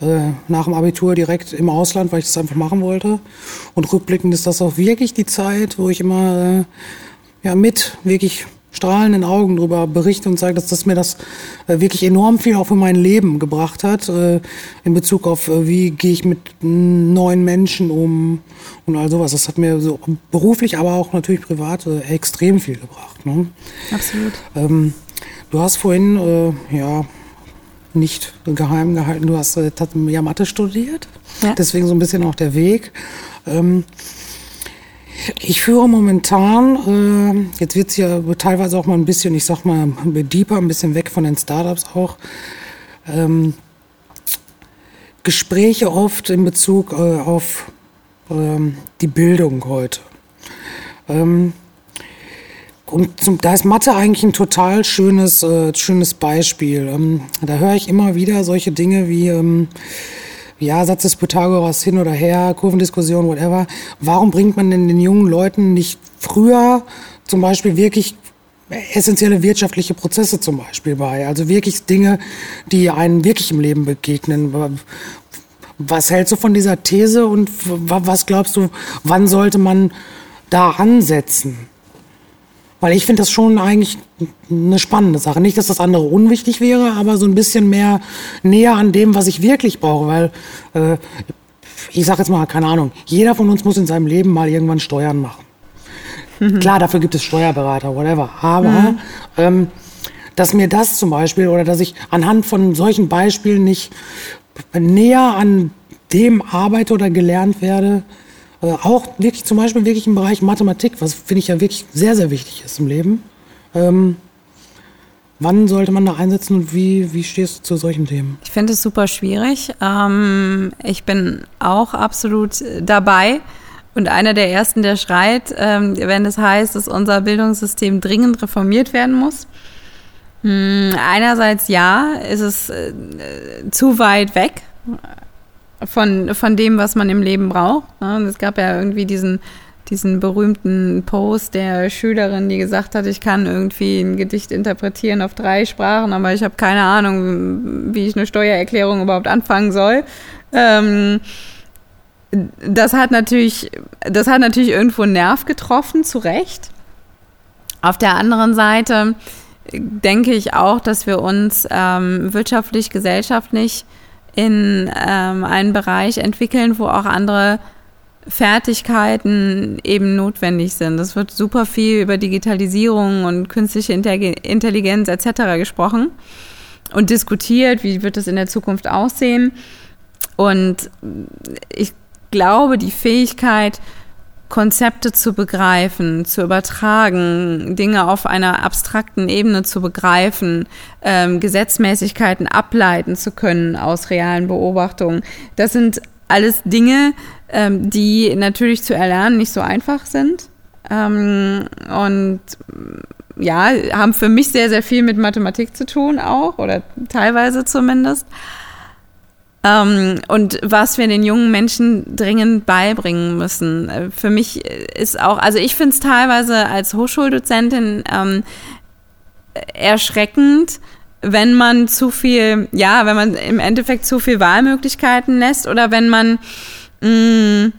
[SPEAKER 1] äh, nach dem Abitur direkt im Ausland, weil ich das einfach machen wollte. Und rückblickend ist das auch wirklich die Zeit, wo ich immer äh, ja, mit wirklich strahlenden Augen darüber berichte und sage, dass das mir das äh, wirklich enorm viel auch für mein Leben gebracht hat, äh, in Bezug auf, äh, wie gehe ich mit neuen Menschen um und all sowas. Das hat mir so beruflich, aber auch natürlich privat extrem viel gebracht. Ne?
[SPEAKER 3] Absolut.
[SPEAKER 1] Ähm, du hast vorhin, äh, ja, nicht geheim gehalten, du hast ja Mathe studiert, ja. deswegen so ein bisschen auch der Weg. Ähm, ich führe momentan, äh, jetzt wird es ja teilweise auch mal ein bisschen, ich sag mal, deeper, ein bisschen weg von den Startups auch, ähm, Gespräche oft in Bezug äh, auf ähm, die Bildung heute. Ähm, und zum, da ist Mathe eigentlich ein total schönes, äh, schönes Beispiel. Ähm, da höre ich immer wieder solche Dinge wie, ähm, ja, Satz des Pythagoras hin oder her, Kurvendiskussion, whatever. Warum bringt man denn den jungen Leuten nicht früher zum Beispiel wirklich essentielle wirtschaftliche Prozesse zum Beispiel bei? Also wirklich Dinge, die einen wirklich im Leben begegnen. Was hältst du von dieser These und was glaubst du, wann sollte man da ansetzen? Weil ich finde das schon eigentlich eine spannende Sache. Nicht, dass das andere unwichtig wäre, aber so ein bisschen mehr näher an dem, was ich wirklich brauche. Weil äh, ich sage jetzt mal, keine Ahnung, jeder von uns muss in seinem Leben mal irgendwann Steuern machen. Mhm. Klar, dafür gibt es Steuerberater, whatever. Aber mhm. ähm, dass mir das zum Beispiel oder dass ich anhand von solchen Beispielen nicht näher an dem arbeite oder gelernt werde, äh, auch wirklich zum Beispiel wirklich im Bereich Mathematik, was finde ich ja wirklich sehr, sehr wichtig ist im Leben. Ähm, wann sollte man da einsetzen und wie, wie stehst du zu solchen Themen?
[SPEAKER 3] Ich finde es super schwierig. Ähm, ich bin auch absolut dabei. Und einer der ersten, der schreit, ähm, wenn es heißt, dass unser Bildungssystem dringend reformiert werden muss. Hm, einerseits ja, ist es äh, zu weit weg von, von dem, was man im Leben braucht. Ne? Es gab ja irgendwie diesen, diesen berühmten Post der Schülerin, die gesagt hat, ich kann irgendwie ein Gedicht interpretieren auf drei Sprachen, aber ich habe keine Ahnung, wie ich eine Steuererklärung überhaupt anfangen soll. Ähm, das hat natürlich, das hat natürlich irgendwo einen Nerv getroffen, zu Recht. Auf der anderen Seite denke ich auch, dass wir uns ähm, wirtschaftlich, gesellschaftlich in ähm, einen Bereich entwickeln, wo auch andere Fertigkeiten eben notwendig sind. Es wird super viel über Digitalisierung und künstliche Intelligenz etc. gesprochen und diskutiert, wie wird es in der Zukunft aussehen. Und ich glaube, die Fähigkeit, Konzepte zu begreifen, zu übertragen, Dinge auf einer abstrakten Ebene zu begreifen, ähm, Gesetzmäßigkeiten ableiten zu können aus realen Beobachtungen. Das sind alles Dinge, ähm, die natürlich zu erlernen nicht so einfach sind. Ähm, und ja, haben für mich sehr, sehr viel mit Mathematik zu tun auch, oder teilweise zumindest. Ähm, und was wir den jungen Menschen dringend beibringen müssen. Äh, für mich ist auch, also ich finde es teilweise als Hochschuldozentin ähm, erschreckend, wenn man zu viel, ja, wenn man im Endeffekt zu viel Wahlmöglichkeiten lässt oder wenn man, mh, mm,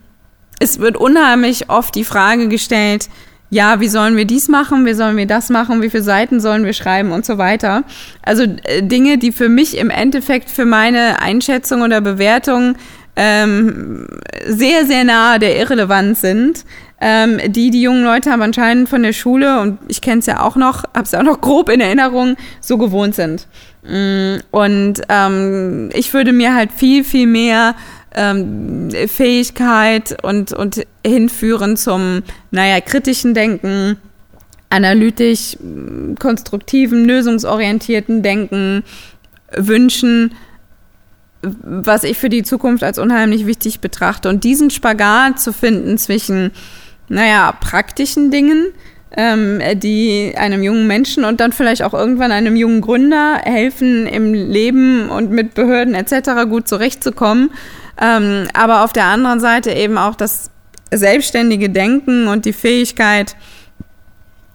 [SPEAKER 3] es wird unheimlich oft die Frage gestellt, ja, wie sollen wir dies machen, wie sollen wir das machen, wie viele Seiten sollen wir schreiben und so weiter. Also äh, Dinge, die für mich im Endeffekt für meine Einschätzung oder Bewertung ähm, sehr, sehr nahe der Irrelevanz sind. Ähm, die, die jungen Leute haben anscheinend von der Schule, und ich kenne es ja auch noch, habe es auch noch grob in Erinnerung, so gewohnt sind. Mm, und ähm, ich würde mir halt viel, viel mehr ähm, Fähigkeit und, und hinführen zum, naja, kritischen Denken, analytisch, konstruktiven, lösungsorientierten Denken wünschen, was ich für die Zukunft als unheimlich wichtig betrachte. Und diesen Spagat zu finden zwischen, naja, praktischen Dingen, ähm, die einem jungen Menschen und dann vielleicht auch irgendwann einem jungen Gründer helfen, im Leben und mit Behörden etc. gut zurechtzukommen. Ähm, aber auf der anderen Seite eben auch das selbstständige Denken und die Fähigkeit,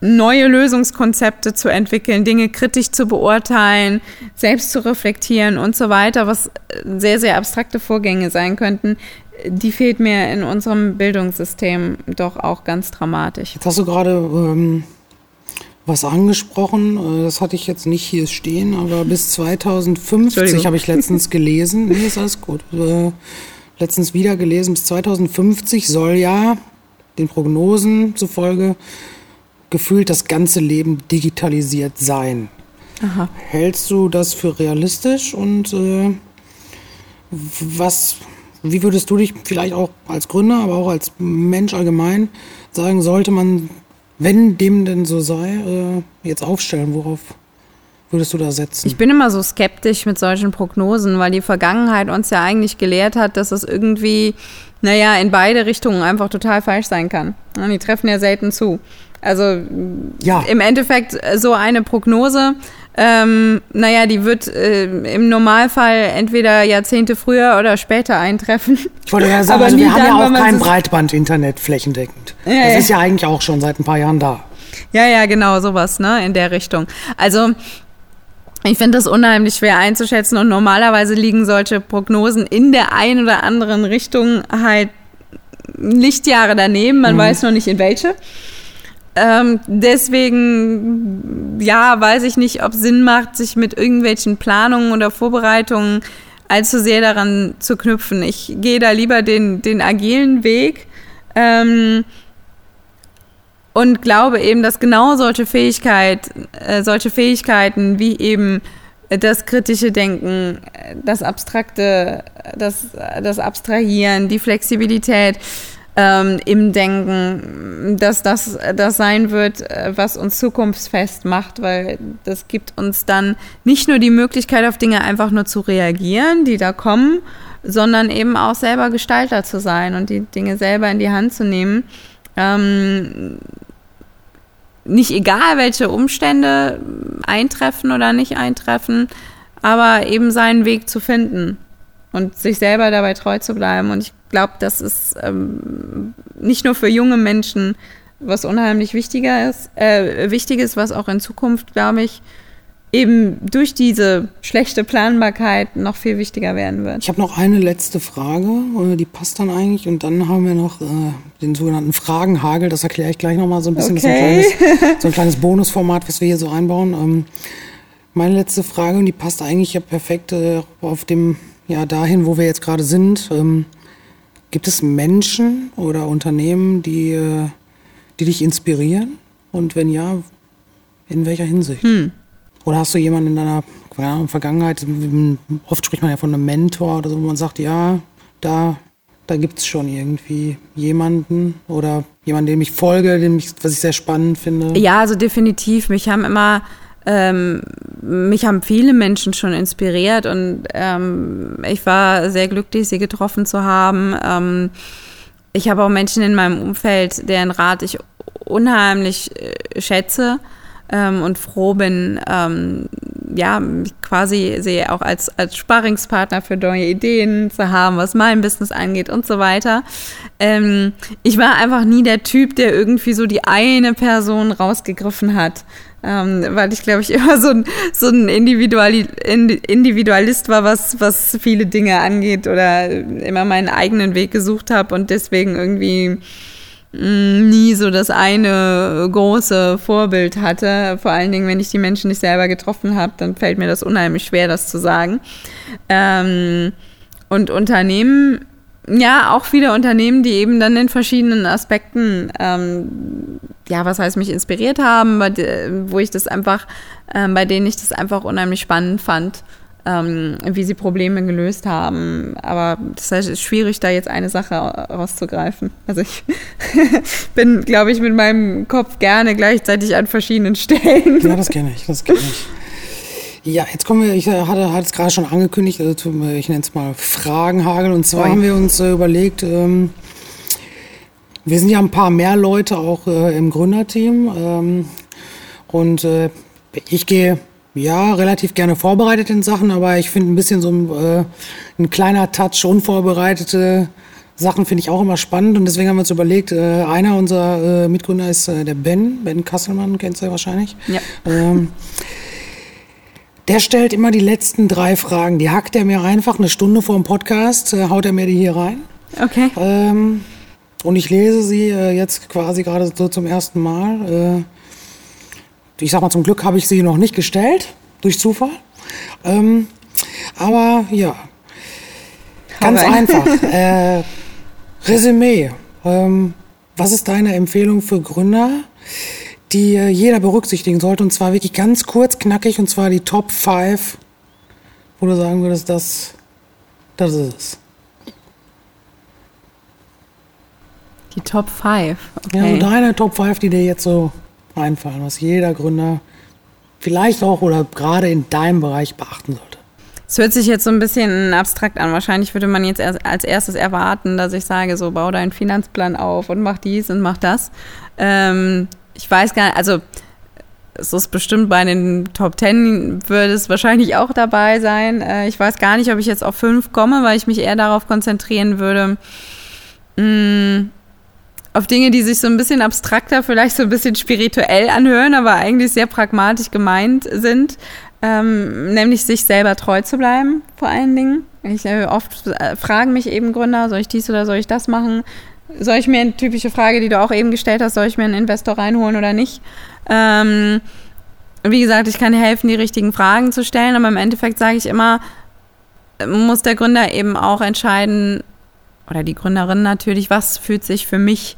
[SPEAKER 3] neue Lösungskonzepte zu entwickeln, Dinge kritisch zu beurteilen, selbst zu reflektieren und so weiter, was sehr, sehr abstrakte Vorgänge sein könnten, die fehlt mir in unserem Bildungssystem doch auch ganz dramatisch.
[SPEAKER 1] Jetzt hast du gerade ähm, was angesprochen, äh, das hatte ich jetzt nicht hier stehen, aber bis 2050 habe ich letztens gelesen, nee, ist alles gut, äh, letztens wieder gelesen, bis 2050 soll ja den Prognosen zufolge gefühlt das ganze Leben digitalisiert sein. Aha. Hältst du das für realistisch? Und äh, was, wie würdest du dich vielleicht auch als Gründer, aber auch als Mensch allgemein sagen, sollte man, wenn dem denn so sei, äh, jetzt aufstellen? Worauf würdest du da setzen?
[SPEAKER 3] Ich bin immer so skeptisch mit solchen Prognosen, weil die Vergangenheit uns ja eigentlich gelehrt hat, dass es irgendwie, naja, in beide Richtungen einfach total falsch sein kann. Und die treffen ja selten zu. Also ja. im Endeffekt äh, so eine Prognose, ähm, naja, die wird äh, im Normalfall entweder Jahrzehnte früher oder später eintreffen.
[SPEAKER 1] Ich wollte ja sagen, also wir haben ja auch kein Breitband-Internet flächendeckend. Ja, das ja. ist ja eigentlich auch schon seit ein paar Jahren da.
[SPEAKER 3] Ja, ja, genau, sowas, ne, in der Richtung. Also ich finde das unheimlich schwer einzuschätzen und normalerweise liegen solche Prognosen in der einen oder anderen Richtung halt Lichtjahre daneben. Man mhm. weiß noch nicht in welche. Ähm, deswegen, ja, weiß ich nicht, ob Sinn macht, sich mit irgendwelchen Planungen oder Vorbereitungen allzu sehr daran zu knüpfen. Ich gehe da lieber den, den agilen Weg ähm, und glaube eben, dass genau solche, Fähigkeit, äh, solche Fähigkeiten wie eben das kritische Denken, das Abstrakte, das, das Abstrahieren, die Flexibilität, ähm, im Denken, dass das das sein wird, äh, was uns zukunftsfest macht, weil das gibt uns dann nicht nur die Möglichkeit, auf Dinge einfach nur zu reagieren, die da kommen, sondern eben auch selber Gestalter zu sein und die Dinge selber in die Hand zu nehmen. Ähm, nicht egal, welche Umstände eintreffen oder nicht eintreffen, aber eben seinen Weg zu finden und sich selber dabei treu zu bleiben. Und ich glaube, das ist ähm, nicht nur für junge Menschen was unheimlich wichtiger ist, äh, wichtig ist, was auch in Zukunft, glaube ich, eben durch diese schlechte Planbarkeit noch viel wichtiger werden wird.
[SPEAKER 1] Ich habe noch eine letzte Frage, die passt dann eigentlich. Und dann haben wir noch äh, den sogenannten Fragenhagel. Das erkläre ich gleich nochmal so ein bisschen. Okay. Das ist ein kleines, so ein kleines Bonusformat, was wir hier so einbauen. Ähm, meine letzte Frage, und die passt eigentlich ja perfekt äh, auf dem, ja, dahin, wo wir jetzt gerade sind. Ähm, Gibt es Menschen oder Unternehmen, die, äh, die dich inspirieren? Und wenn ja, in welcher Hinsicht? Hm. Oder hast du jemanden in deiner ja, Vergangenheit, oft spricht man ja von einem Mentor oder so, wo man sagt, ja, da, da gibt es schon irgendwie jemanden oder jemanden, dem ich folge, dem ich, was ich sehr spannend finde?
[SPEAKER 3] Ja, also definitiv. Mich haben immer ähm, mich haben viele Menschen schon inspiriert und ähm, ich war sehr glücklich, sie getroffen zu haben. Ähm, ich habe auch Menschen in meinem Umfeld, deren Rat ich unheimlich äh, schätze ähm, und froh bin, ähm, ja, quasi sie auch als, als Sparringspartner für neue Ideen zu haben, was mein Business angeht und so weiter. Ähm, ich war einfach nie der Typ, der irgendwie so die eine Person rausgegriffen hat ähm, weil ich glaube ich immer so ein, so ein Individuali Individualist war, was, was viele Dinge angeht oder immer meinen eigenen Weg gesucht habe und deswegen irgendwie mm, nie so das eine große Vorbild hatte. Vor allen Dingen, wenn ich die Menschen nicht selber getroffen habe, dann fällt mir das unheimlich schwer, das zu sagen. Ähm, und Unternehmen ja, auch viele Unternehmen, die eben dann in verschiedenen Aspekten, ähm, ja, was heißt, mich inspiriert haben, wo ich das einfach, ähm, bei denen ich das einfach unheimlich spannend fand, ähm, wie sie Probleme gelöst haben. Aber das heißt, es ist schwierig, da jetzt eine Sache rauszugreifen. Also ich bin, glaube ich, mit meinem Kopf gerne gleichzeitig an verschiedenen Stellen.
[SPEAKER 1] Ja, das kenne ich, das kenne ich. Ja, jetzt kommen wir, ich äh, hatte, hatte es gerade schon angekündigt, also ich nenne es mal Fragenhagel. Und zwar Oi. haben wir uns äh, überlegt, ähm, wir sind ja ein paar mehr Leute auch äh, im Gründerteam. Ähm, und äh, ich gehe ja relativ gerne vorbereitet in Sachen, aber ich finde ein bisschen so ein, äh, ein kleiner Touch unvorbereitete Sachen finde ich auch immer spannend und deswegen haben wir uns überlegt, äh, einer unserer äh, Mitgründer ist äh, der Ben, Ben Kasselmann, kennst du ja wahrscheinlich. Ja. Ähm, der stellt immer die letzten drei Fragen. Die hackt er mir einfach eine Stunde vor dem Podcast, äh, haut er mir die hier rein.
[SPEAKER 3] Okay.
[SPEAKER 1] Ähm, und ich lese sie äh, jetzt quasi gerade so zum ersten Mal. Äh, ich sag mal, zum Glück habe ich sie noch nicht gestellt, durch Zufall. Ähm, aber ja, ganz aber. einfach. Äh, Resümee. Ähm, was ist deine Empfehlung für Gründer, die äh, jeder berücksichtigen sollte? Und zwar wirklich ganz kurz, knackig, und zwar die Top 5, wo du sagen würdest, das, das ist es.
[SPEAKER 3] Die Top 5.
[SPEAKER 1] Okay. Ja, so deine Top 5, die dir jetzt so einfallen, was jeder Gründer vielleicht auch oder gerade in deinem Bereich beachten sollte.
[SPEAKER 3] Es hört sich jetzt so ein bisschen abstrakt an. Wahrscheinlich würde man jetzt als erstes erwarten, dass ich sage, so bau deinen Finanzplan auf und mach dies und mach das. Ähm, ich weiß gar nicht, also es ist bestimmt bei den Top Ten würde es wahrscheinlich auch dabei sein. Äh, ich weiß gar nicht, ob ich jetzt auf fünf komme, weil ich mich eher darauf konzentrieren würde, mh, mm, auf Dinge, die sich so ein bisschen abstrakter, vielleicht so ein bisschen spirituell anhören, aber eigentlich sehr pragmatisch gemeint sind ähm, nämlich sich selber treu zu bleiben, vor allen Dingen. Ich äh, oft äh, fragen mich eben Gründer, soll ich dies oder soll ich das machen? Soll ich mir eine typische Frage, die du auch eben gestellt hast, soll ich mir einen Investor reinholen oder nicht? Ähm, wie gesagt, ich kann helfen, die richtigen Fragen zu stellen, aber im Endeffekt sage ich immer, muss der Gründer eben auch entscheiden, oder die Gründerin natürlich, was fühlt sich für mich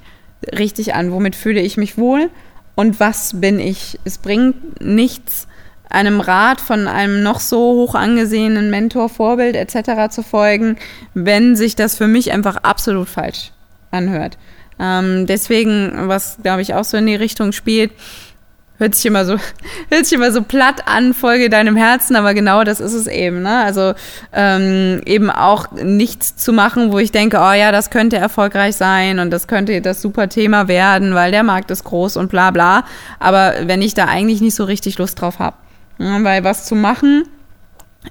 [SPEAKER 3] richtig an, womit fühle ich mich wohl und was bin ich. Es bringt nichts, einem Rat von einem noch so hoch angesehenen Mentor, Vorbild etc. zu folgen, wenn sich das für mich einfach absolut falsch anhört. Ähm, deswegen, was glaube ich auch so in die Richtung spielt, hört sich immer so, hört sich immer so platt an, folge deinem Herzen, aber genau das ist es eben. Ne? Also ähm, eben auch nichts zu machen, wo ich denke, oh ja, das könnte erfolgreich sein und das könnte das super Thema werden, weil der Markt ist groß und bla bla. Aber wenn ich da eigentlich nicht so richtig Lust drauf habe. Ja, weil was zu machen,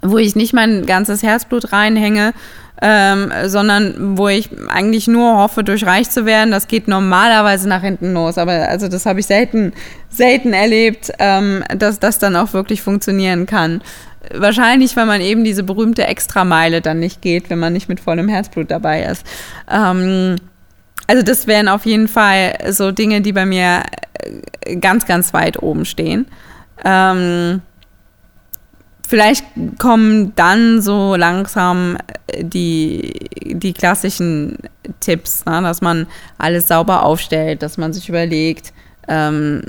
[SPEAKER 3] wo ich nicht mein ganzes Herzblut reinhänge, ähm, sondern wo ich eigentlich nur hoffe, durchreich zu werden, das geht normalerweise nach hinten los. Aber also das habe ich selten, selten erlebt, ähm, dass das dann auch wirklich funktionieren kann. Wahrscheinlich, weil man eben diese berühmte Extrameile dann nicht geht, wenn man nicht mit vollem Herzblut dabei ist. Ähm, also das wären auf jeden Fall so Dinge, die bei mir äh, ganz, ganz weit oben stehen. Ähm, vielleicht kommen dann so langsam äh, die, die klassischen Tipps, ne? dass man alles sauber aufstellt, dass man sich überlegt, ähm,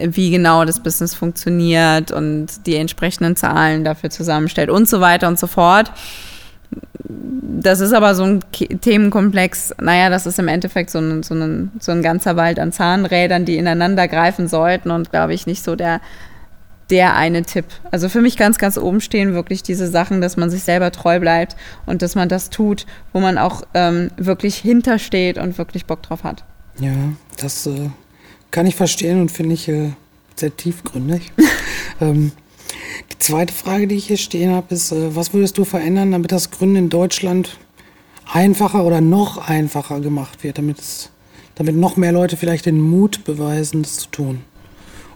[SPEAKER 3] wie genau das Business funktioniert und die entsprechenden Zahlen dafür zusammenstellt und so weiter und so fort. Das ist aber so ein Themenkomplex, naja, das ist im Endeffekt so ein, so, ein, so ein ganzer Wald an Zahnrädern, die ineinander greifen sollten und, glaube ich, nicht so der der eine Tipp. Also für mich ganz, ganz oben stehen wirklich diese Sachen, dass man sich selber treu bleibt und dass man das tut, wo man auch ähm, wirklich hintersteht und wirklich Bock drauf hat.
[SPEAKER 1] Ja, das äh, kann ich verstehen und finde ich äh, sehr tiefgründig. ähm, die zweite Frage, die ich hier stehen habe, ist, äh, was würdest du verändern, damit das Gründen in Deutschland einfacher oder noch einfacher gemacht wird, damit, es, damit noch mehr Leute vielleicht den Mut beweisen, das zu tun?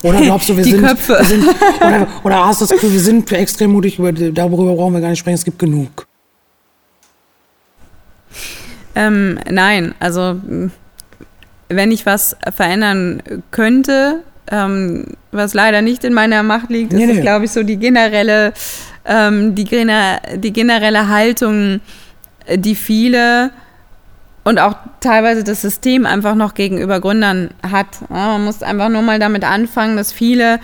[SPEAKER 1] Oder glaubst du, wir,
[SPEAKER 3] die
[SPEAKER 1] sind,
[SPEAKER 3] Köpfe.
[SPEAKER 1] wir sind. oder, oder hast du das Gefühl, wir sind extrem mutig, über, darüber brauchen wir gar nicht sprechen, es gibt genug?
[SPEAKER 3] Ähm, nein, also wenn ich was verändern könnte, ähm, was leider nicht in meiner Macht liegt, nee, ist nee. glaube ich, so die generelle, ähm, die, die generelle Haltung, die viele und auch teilweise das System einfach noch gegenüber Gründern hat. Ja, man muss einfach nur mal damit anfangen, dass viele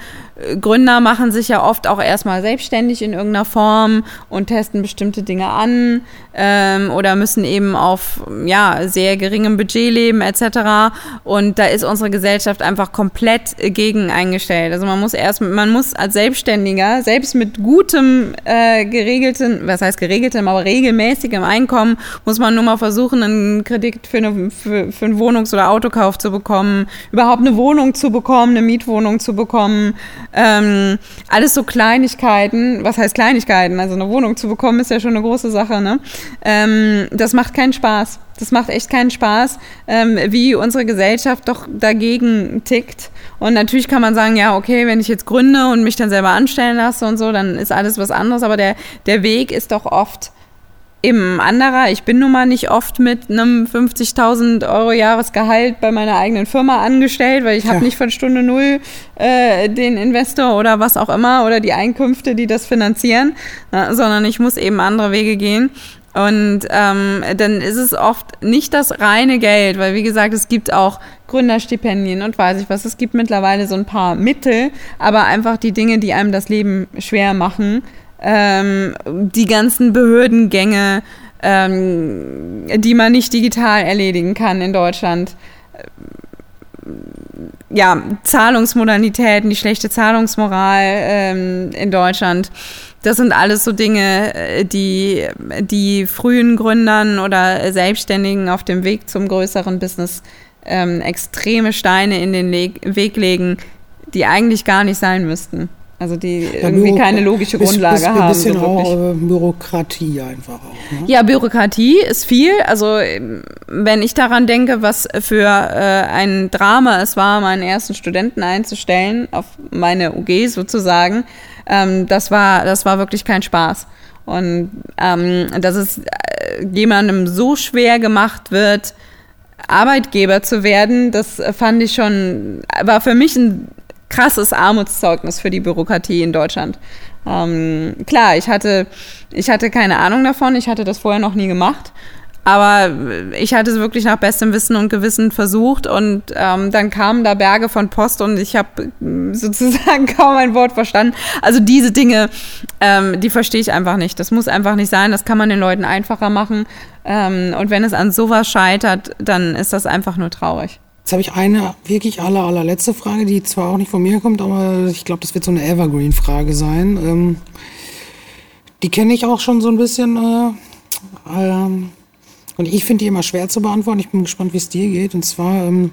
[SPEAKER 3] Gründer machen sich ja oft auch erstmal selbstständig in irgendeiner Form und testen bestimmte Dinge an ähm, oder müssen eben auf ja, sehr geringem Budget leben etc. Und da ist unsere Gesellschaft einfach komplett gegen eingestellt. Also man muss erst, man muss als Selbstständiger, selbst mit gutem, äh, geregelten, was heißt geregeltem, aber regelmäßigem Einkommen, muss man nur mal versuchen, einen Kredit für, eine, für, für einen Wohnungs- oder Autokauf zu bekommen, überhaupt eine Wohnung zu bekommen, eine Mietwohnung zu bekommen. Ähm, alles so Kleinigkeiten. Was heißt Kleinigkeiten? Also eine Wohnung zu bekommen ist ja schon eine große Sache. Ne? Ähm, das macht keinen Spaß. Das macht echt keinen Spaß, ähm, wie unsere Gesellschaft doch dagegen tickt. Und natürlich kann man sagen, ja, okay, wenn ich jetzt gründe und mich dann selber anstellen lasse und so, dann ist alles was anderes. Aber der, der Weg ist doch oft eben anderer. Ich bin nun mal nicht oft mit einem 50.000 Euro Jahresgehalt bei meiner eigenen Firma angestellt, weil ich ja. habe nicht von Stunde Null äh, den Investor oder was auch immer oder die Einkünfte, die das finanzieren, äh, sondern ich muss eben andere Wege gehen. Und ähm, dann ist es oft nicht das reine Geld, weil wie gesagt, es gibt auch Gründerstipendien und weiß ich was. Es gibt mittlerweile so ein paar Mittel, aber einfach die Dinge, die einem das Leben schwer machen, ähm, die ganzen Behördengänge, ähm, die man nicht digital erledigen kann in Deutschland. Ja, Zahlungsmodalitäten, die schlechte Zahlungsmoral ähm, in Deutschland. Das sind alles so Dinge, äh, die die frühen Gründern oder Selbstständigen auf dem Weg zum größeren Business ähm, extreme Steine in den Weg legen, die eigentlich gar nicht sein müssten. Also die ja, irgendwie keine logische Grundlage bis, bis, haben. Ein
[SPEAKER 1] bisschen so auch äh, Bürokratie einfach auch.
[SPEAKER 3] Ne? Ja, Bürokratie ist viel. Also wenn ich daran denke, was für äh, ein Drama es war, meinen ersten Studenten einzustellen, auf meine UG sozusagen, ähm, das, war, das war wirklich kein Spaß. Und ähm, dass es äh, jemandem so schwer gemacht wird, Arbeitgeber zu werden, das fand ich schon, war für mich ein krasses Armutszeugnis für die Bürokratie in Deutschland. Ähm, klar, ich hatte, ich hatte keine Ahnung davon, ich hatte das vorher noch nie gemacht. Aber ich hatte es wirklich nach bestem Wissen und Gewissen versucht und ähm, dann kamen da Berge von Post und ich habe sozusagen kaum ein Wort verstanden. Also diese Dinge, ähm, die verstehe ich einfach nicht. Das muss einfach nicht sein. Das kann man den Leuten einfacher machen. Ähm, und wenn es an sowas scheitert, dann ist das einfach nur traurig.
[SPEAKER 1] Jetzt habe ich eine wirklich aller, allerletzte Frage, die zwar auch nicht von mir kommt, aber ich glaube, das wird so eine Evergreen-Frage sein. Ähm, die kenne ich auch schon so ein bisschen. Äh, ähm, und ich finde die immer schwer zu beantworten. Ich bin gespannt, wie es dir geht. Und zwar, ähm,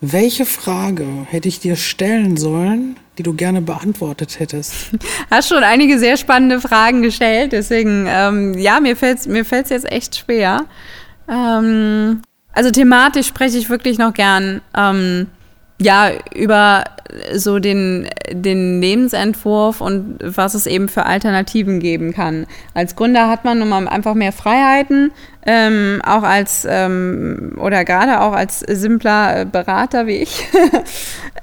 [SPEAKER 1] welche Frage hätte ich dir stellen sollen, die du gerne beantwortet hättest?
[SPEAKER 3] Hast schon einige sehr spannende Fragen gestellt. Deswegen, ähm, ja, mir fällt es mir jetzt echt schwer. Ähm, also thematisch spreche ich wirklich noch gern ähm, ja über so den, den Lebensentwurf und was es eben für Alternativen geben kann. Als Gründer hat man nun mal einfach mehr Freiheiten, ähm, auch als ähm, oder gerade auch als simpler Berater wie ich.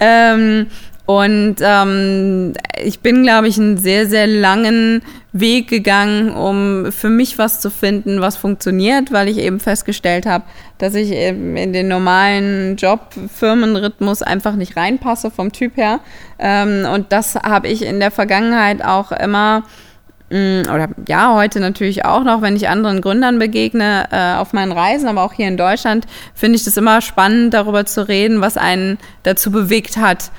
[SPEAKER 3] und ähm, ich bin, glaube ich, einen sehr, sehr langen Weg gegangen, um für mich was zu finden, was funktioniert, weil ich eben festgestellt habe, dass ich in den normalen Job-Firmenrhythmus einfach nicht reinpasse vom Typ her. Ähm, und das habe ich in der Vergangenheit auch immer mm, oder ja, heute natürlich auch noch, wenn ich anderen Gründern begegne äh, auf meinen Reisen, aber auch hier in Deutschland, finde ich das immer spannend, darüber zu reden, was einen dazu bewegt hat,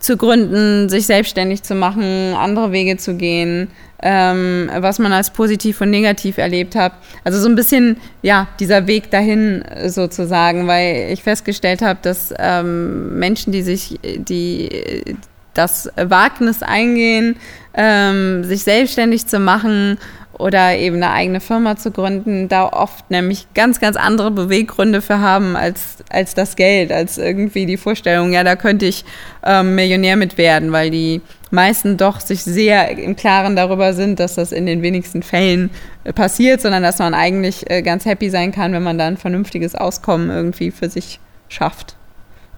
[SPEAKER 3] zu gründen, sich selbstständig zu machen, andere Wege zu gehen, ähm, was man als positiv und negativ erlebt hat. Also so ein bisschen, ja, dieser Weg dahin sozusagen, weil ich festgestellt habe, dass ähm, Menschen, die sich, die das Wagnis eingehen, ähm, sich selbstständig zu machen oder eben eine eigene Firma zu gründen, da oft nämlich ganz, ganz andere Beweggründe für haben als, als das Geld, als irgendwie die Vorstellung, ja, da könnte ich ähm, Millionär mit werden, weil die meisten doch sich sehr im Klaren darüber sind, dass das in den wenigsten Fällen äh, passiert, sondern dass man eigentlich äh, ganz happy sein kann, wenn man da ein vernünftiges Auskommen irgendwie für sich schafft.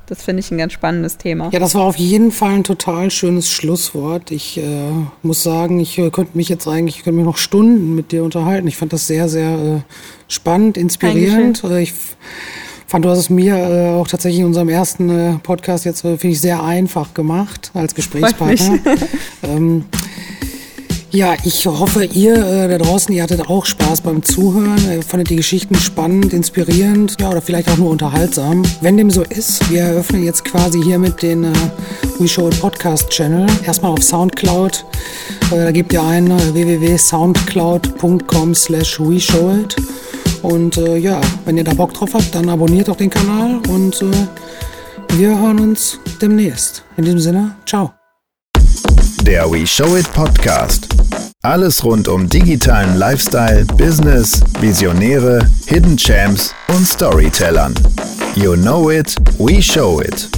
[SPEAKER 3] Das finde ich ein ganz spannendes Thema.
[SPEAKER 1] Ja, das war auf jeden Fall ein total schönes Schlusswort. Ich äh, muss sagen, ich äh, könnte mich jetzt eigentlich, ich könnte mich noch Stunden mit dir unterhalten. Ich fand das sehr, sehr äh, spannend, inspirierend. Äh, ich fand, du hast es mir äh, auch tatsächlich in unserem ersten äh, Podcast jetzt, finde ich, sehr einfach gemacht als Gesprächspartner. ähm, ja, ich hoffe, ihr äh, da draußen, ihr hattet auch Spaß beim Zuhören, ihr fandet die Geschichten spannend, inspirierend, ja, oder vielleicht auch nur unterhaltsam. Wenn dem so ist, wir eröffnen jetzt quasi hiermit den äh, We Show Podcast Channel. Erstmal auf Soundcloud. Äh, da gebt ihr ein äh, www.soundcloud.com slash We Show It. Und äh, ja, wenn ihr da Bock drauf habt, dann abonniert doch den Kanal und äh, wir hören uns demnächst. In diesem Sinne, ciao.
[SPEAKER 2] Der We Show It Podcast. Alles rund um digitalen Lifestyle, Business, Visionäre, Hidden Champs und Storytellern. You know it, we show it.